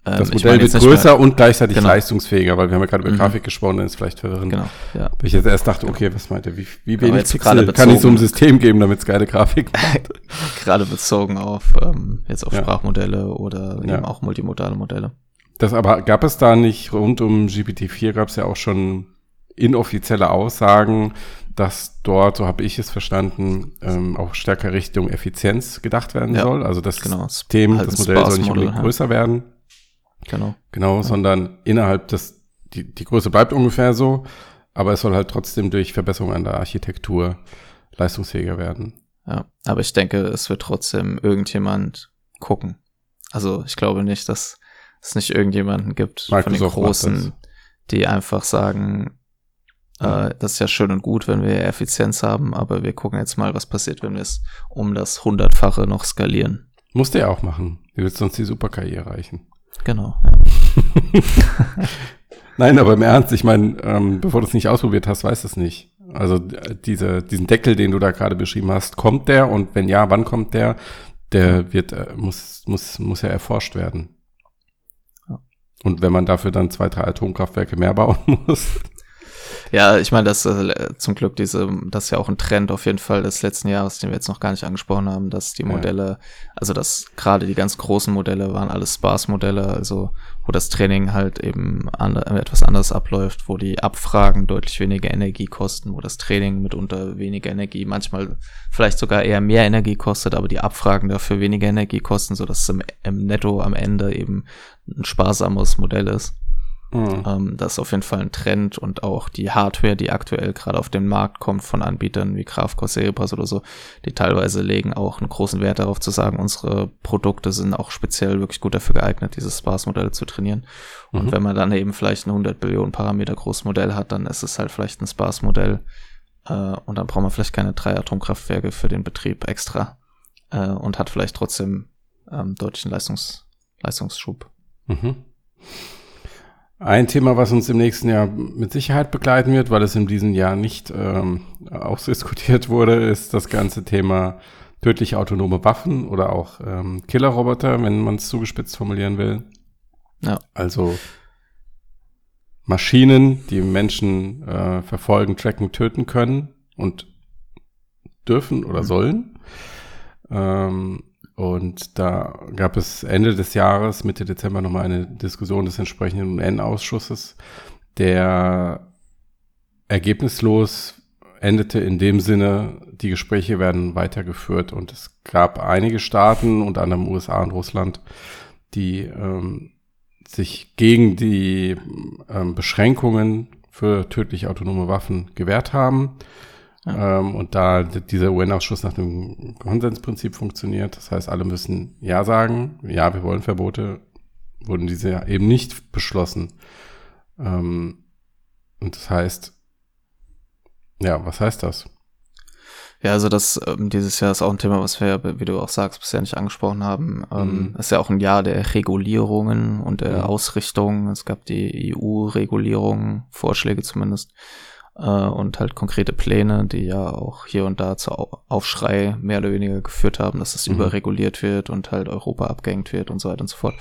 Ähm, das ich Modell wird größer und gleichzeitig Genau. leistungsfähiger, weil wir haben ja gerade über Mhm. Grafik gesprochen, dann ist vielleicht verwirrend. Genau, ja. Weil ich jetzt erst dachte, okay, was meint er, wie, wie Aber wenig Pixel kann ich so einem System geben, damit es geile Grafik macht? Gerade bezogen auf ähm, jetzt auf Ja. Sprachmodelle oder Ja. eben auch multimodale Modelle. Das aber gab es da nicht rund um GPT-4 gab es ja auch schon inoffizielle Aussagen, dass dort, so habe ich es verstanden, ähm, auch stärker Richtung Effizienz gedacht werden Ja, soll. Also das genau. System, Halt das Modell soll nicht unbedingt ja. größer werden. Genau. Genau, sondern innerhalb des, die, die Größe bleibt ungefähr so, aber es soll halt trotzdem durch Verbesserung an der Architektur leistungsfähiger werden. Ja, aber ich denke, es wird trotzdem irgendjemand gucken. Also ich glaube nicht, dass es nicht irgendjemanden gibt von den Microsoft Großen, die einfach sagen, äh, das ist ja schön und gut, wenn wir Effizienz haben, aber wir gucken jetzt mal, was passiert, wenn wir es um das Hundertfache noch skalieren. Musst du ja auch machen. Wie willst du sonst die Super-KI erreichen? Genau. Ja. Nein, aber im Ernst, ich meine, ähm, bevor du es nicht ausprobiert hast, weißt du es nicht. Also diese, diesen Deckel, den du da gerade beschrieben hast, kommt der und wenn ja, wann kommt der? Der wird, äh, muss, muss, muss ja erforscht werden. Ja. Und wenn man dafür dann zwei, drei Atomkraftwerke mehr bauen muss. Ja, ich meine, das äh, zum Glück diese, das ist ja auch ein Trend auf jeden Fall des letzten Jahres, den wir jetzt noch gar nicht angesprochen haben, dass die Modelle, ja. also dass gerade die ganz großen Modelle waren alles Spaß-Modelle, also wo das Training halt eben an, etwas anders abläuft, wo die Abfragen deutlich weniger Energie kosten, wo das Training mitunter weniger Energie, manchmal vielleicht sogar eher mehr Energie kostet, aber die Abfragen dafür weniger Energie kosten, so dass es im, im Netto am Ende eben ein sparsames Modell ist. Mhm. Ähm, das ist auf jeden Fall ein Trend und auch die Hardware, die aktuell gerade auf den Markt kommt von Anbietern wie Grafco Cerebras oder so, die teilweise legen auch einen großen Wert darauf zu sagen, unsere Produkte sind auch speziell wirklich gut dafür geeignet, dieses Sparse-Modell zu trainieren. Mhm. Und wenn man dann eben vielleicht ein 100 Billionen Parameter großes Modell hat, dann ist es halt vielleicht ein Sparse-Modell äh, und dann braucht man vielleicht keine drei Atomkraftwerke für den Betrieb extra äh, und hat vielleicht trotzdem ähm, deutlichen Leistungs Leistungsschub. Mhm. Ein Thema, was uns im nächsten Jahr mit Sicherheit begleiten wird, weil es in diesem Jahr nicht ähm, ausdiskutiert wurde, ist das ganze Thema tödliche autonome Waffen oder auch ähm, Killerroboter, wenn man es zugespitzt formulieren will. Ja. Also Maschinen, die Menschen äh, verfolgen, tracken, töten können und dürfen oder sollen. Ähm, und da gab es Ende des Jahres, Mitte Dezember, nochmal eine Diskussion des entsprechenden UN-Ausschusses, der ergebnislos endete in dem Sinne, die Gespräche werden weitergeführt und es gab einige Staaten, unter anderem USA und Russland, die ähm, sich gegen die ähm, Beschränkungen für tödlich autonome Waffen gewehrt haben. Ja. Ähm, und da dieser UN-Ausschuss nach dem Konsensprinzip funktioniert, das heißt, alle müssen Ja sagen, ja, wir wollen Verbote, wurden diese ja eben nicht beschlossen. Ähm, und das heißt, ja, was heißt das? Ja, also das ähm, dieses Jahr ist auch ein Thema, was wir, wie du auch sagst, bisher nicht angesprochen haben. Ähm, mhm. ist ja auch ein Jahr der Regulierungen und der mhm. Ausrichtung. Es gab die EU-Regulierung, Vorschläge zumindest äh, und halt konkrete Pläne, die ja auch hier und da zu Aufschrei mehr oder weniger geführt haben, dass es mhm. überreguliert wird und halt Europa abgehängt wird und so weiter und so fort.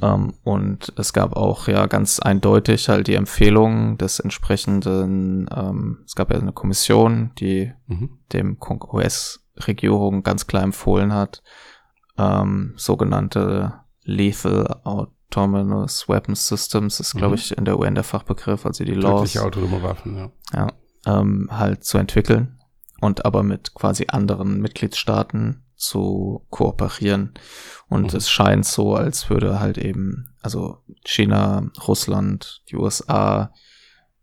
Ähm, und es gab auch ja ganz eindeutig halt die Empfehlung des entsprechenden, ähm, es gab ja eine Kommission, die mhm. dem US-Regierung ganz klar empfohlen hat, ähm, sogenannte Lethal Autonomous Weapons Systems ist, glaube mhm. ich, in der UN der Fachbegriff, also die Laws. autonome Waffen, ja. Ja, ähm, halt zu entwickeln und aber mit quasi anderen Mitgliedstaaten zu kooperieren. Und mhm. es scheint so, als würde halt eben, also China, Russland, die USA,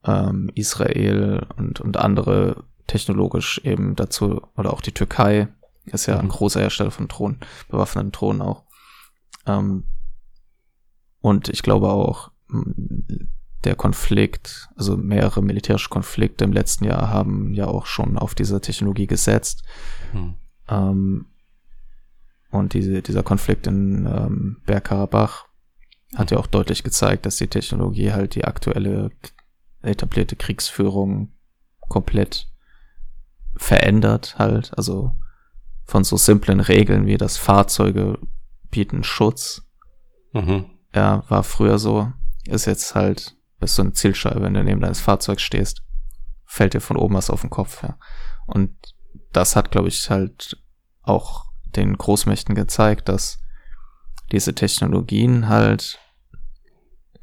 ähm, Israel und, und andere technologisch eben dazu, oder auch die Türkei, ist ja ein mhm. großer Hersteller von Drohnen, bewaffneten Drohnen auch, ähm, und ich glaube auch, der Konflikt, also mehrere militärische Konflikte im letzten Jahr haben ja auch schon auf diese Technologie gesetzt. Hm. Ähm, und diese, dieser Konflikt in ähm, Bergkarabach hat hm. ja auch deutlich gezeigt, dass die Technologie halt die aktuelle etablierte Kriegsführung komplett verändert halt. Also von so simplen Regeln wie das Fahrzeuge bieten Schutz. Mhm ja, war früher so, ist jetzt halt, bist du eine Zielscheibe, wenn du neben deines Fahrzeugs stehst, fällt dir von oben was auf den Kopf, ja. Und das hat, glaube ich, halt auch den Großmächten gezeigt, dass diese Technologien halt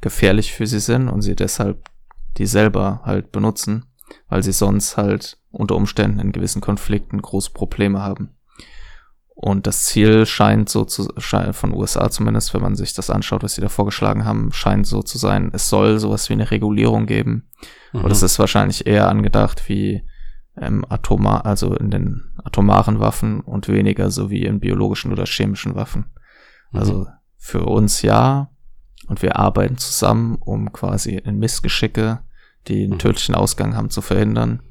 gefährlich für sie sind und sie deshalb die selber halt benutzen, weil sie sonst halt unter Umständen in gewissen Konflikten große Probleme haben. Und das Ziel scheint so zu, scheint von USA zumindest, wenn man sich das anschaut, was sie da vorgeschlagen haben, scheint so zu sein, es soll sowas wie eine Regulierung geben. Mhm. Und es ist wahrscheinlich eher angedacht wie ähm, atomar, also in den atomaren Waffen und weniger so wie in biologischen oder chemischen Waffen. Mhm. Also für uns ja. Und wir arbeiten zusammen, um quasi in Missgeschicke, die einen mhm. tödlichen Ausgang haben, zu verhindern.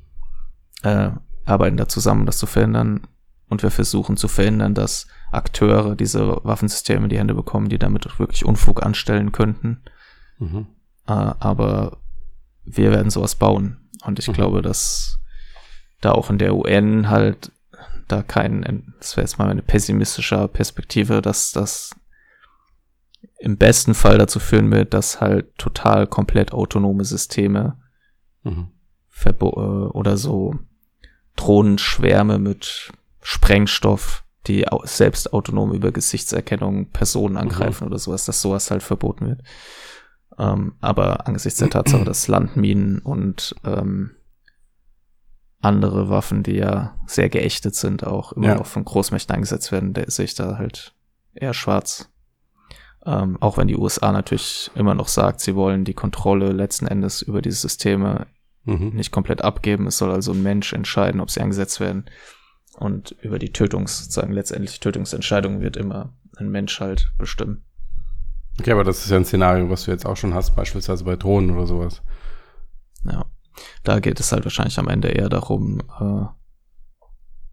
Äh, arbeiten da zusammen, um das zu verhindern und wir versuchen zu verhindern, dass Akteure diese Waffensysteme in die Hände bekommen, die damit wirklich Unfug anstellen könnten. Mhm. Äh, aber wir werden sowas bauen. Und ich mhm. glaube, dass da auch in der UN halt da kein, das wäre jetzt mal eine pessimistische Perspektive, dass das im besten Fall dazu führen wird, dass halt total komplett autonome Systeme mhm. Äh, oder so Drohnenschwärme mit Sprengstoff, die selbst autonom über Gesichtserkennung Personen mhm. angreifen mhm. oder sowas, dass sowas halt verboten wird. Ähm, aber angesichts der Tatsache, dass Landminen und ähm, andere Waffen, die ja sehr geächtet sind, auch immer ja. noch von Großmächten eingesetzt werden, der sehe ich da halt eher schwarz. Ähm, auch wenn die USA natürlich immer noch sagt, sie wollen die Kontrolle letzten Endes über diese Systeme mhm. nicht komplett abgeben. Es soll also ein Mensch entscheiden, ob sie eingesetzt werden. Und über die Tötungs, sozusagen letztendlich Tötungsentscheidung wird immer ein Mensch halt bestimmen. Okay, aber das ist ja ein Szenario, was du jetzt auch schon hast, beispielsweise bei Drohnen oder sowas. Ja. Da geht es halt wahrscheinlich am Ende eher darum, äh,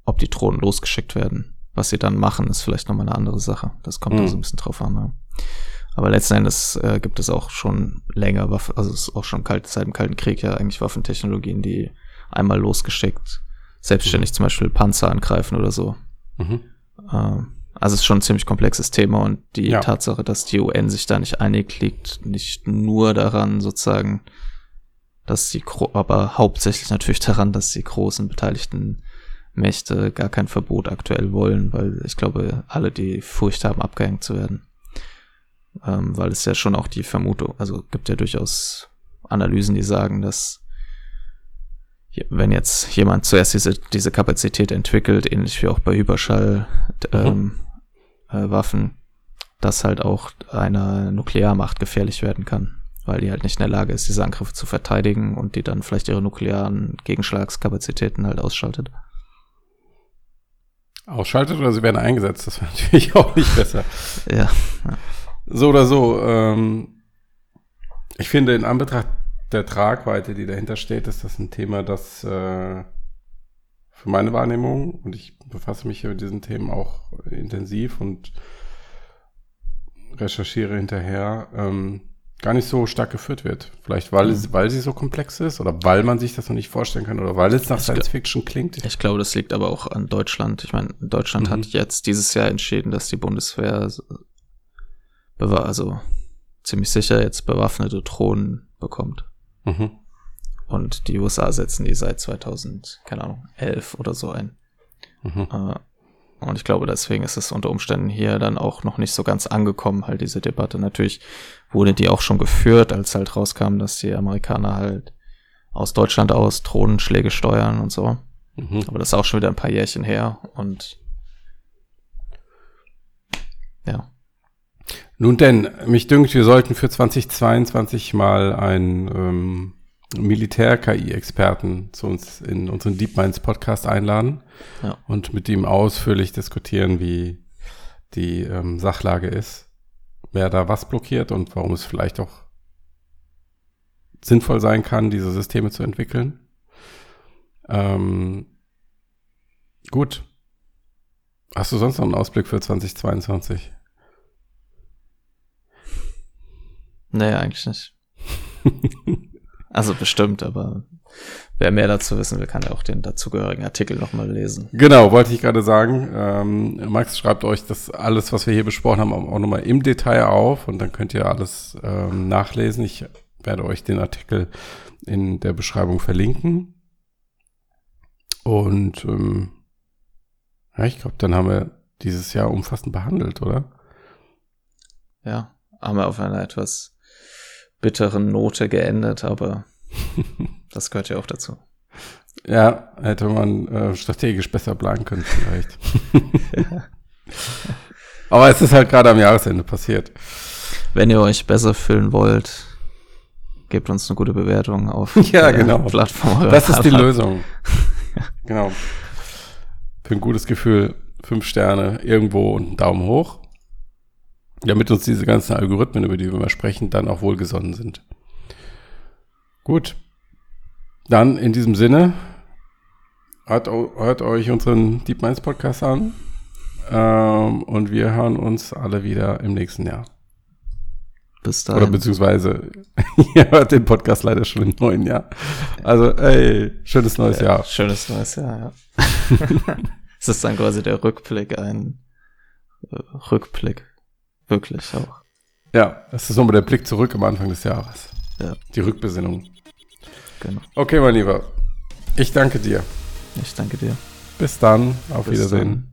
ob die Drohnen losgeschickt werden. Was sie dann machen, ist vielleicht nochmal eine andere Sache. Das kommt mhm. da so ein bisschen drauf an. Ja. Aber letzten Endes äh, gibt es auch schon länger, Waffen, also es ist auch schon kalt, seit dem Kalten Krieg ja eigentlich Waffentechnologien, die einmal losgeschickt, selbstständig zum Beispiel Panzer angreifen oder so. Mhm. Äh, also es ist schon ein ziemlich komplexes Thema und die ja. Tatsache, dass die UN sich da nicht einig liegt, nicht nur daran sozusagen, dass die, aber hauptsächlich natürlich daran, dass die großen beteiligten Mächte gar kein Verbot aktuell wollen, weil ich glaube, alle die Furcht haben, abgehängt zu werden. Ähm, weil es ja schon auch die Vermutung, also gibt ja durchaus Analysen, die sagen, dass wenn jetzt jemand zuerst diese, diese Kapazität entwickelt, ähnlich wie auch bei Überschallwaffen, mhm. ähm, äh, dass halt auch einer Nuklearmacht gefährlich werden kann weil die halt nicht in der Lage ist, diese Angriffe zu verteidigen und die dann vielleicht ihre nuklearen Gegenschlagskapazitäten halt ausschaltet. Ausschaltet oder sie werden eingesetzt, das wäre natürlich auch nicht besser. ja. So oder so. Ähm, ich finde, in Anbetracht der Tragweite, die dahinter steht, ist das ein Thema, das äh, für meine Wahrnehmung, und ich befasse mich hier mit diesen Themen auch intensiv und recherchiere hinterher, ähm, gar nicht so stark geführt wird. Vielleicht weil, mhm. weil sie so komplex ist oder weil man sich das noch nicht vorstellen kann oder weil es nach ich Science Fiction klingt. Ich glaube, das liegt aber auch an Deutschland. Ich meine, Deutschland mhm. hat jetzt dieses Jahr entschieden, dass die Bundeswehr also ziemlich sicher jetzt bewaffnete Drohnen bekommt. Mhm. Und die USA setzen die seit 2000, keine Ahnung, 11 oder so ein. Mhm. Äh, und ich glaube, deswegen ist es unter Umständen hier dann auch noch nicht so ganz angekommen, halt diese Debatte. Natürlich wurde die auch schon geführt, als halt rauskam, dass die Amerikaner halt aus Deutschland aus Drohnenschläge steuern und so. Mhm. Aber das ist auch schon wieder ein paar Jährchen her und ja. Nun denn, mich dünkt, wir sollten für 2022 mal ein ähm, Militär-KI-Experten zu uns in unseren Deep Minds Podcast einladen ja. und mit ihm ausführlich diskutieren, wie die ähm, Sachlage ist, wer da was blockiert und warum es vielleicht auch sinnvoll sein kann, diese Systeme zu entwickeln. Ähm, gut. Hast du sonst noch einen Ausblick für 2022? Nee, eigentlich nicht. Also bestimmt, aber wer mehr dazu wissen will, kann ja auch den dazugehörigen Artikel nochmal lesen. Genau, wollte ich gerade sagen. Ähm, Max schreibt euch das alles, was wir hier besprochen haben, auch nochmal im Detail auf und dann könnt ihr alles ähm, nachlesen. Ich werde euch den Artikel in der Beschreibung verlinken. Und ähm, ja, ich glaube, dann haben wir dieses Jahr umfassend behandelt, oder? Ja, haben wir auf einer etwas bitteren Note geendet, aber das gehört ja auch dazu. Ja, hätte man äh, strategisch besser planen können vielleicht. Aber es ist halt gerade am Jahresende passiert. Wenn ihr euch besser fühlen wollt, gebt uns eine gute Bewertung auf ja, genau. Plattform. Das ist die Lösung. genau. Für ein gutes Gefühl, fünf Sterne irgendwo und einen Daumen hoch damit uns diese ganzen Algorithmen, über die wir mal sprechen, dann auch wohlgesonnen sind. Gut. Dann in diesem Sinne, hört, hört euch unseren Deep Minds Podcast an ähm, und wir hören uns alle wieder im nächsten Jahr. Bis dahin. Oder beziehungsweise, ihr hört den Podcast leider schon im neuen Jahr. Also, ey, schönes neues ja, Jahr. Schönes neues Jahr, ja. es ist dann quasi der Rückblick, ein äh, Rückblick. Wirklich auch. Ja, es ist nochmal der Blick zurück am Anfang des Jahres. Ja. Die Rückbesinnung. Genau. Okay, mein Lieber. Ich danke dir. Ich danke dir. Bis dann. Auf Bis Wiedersehen. dann.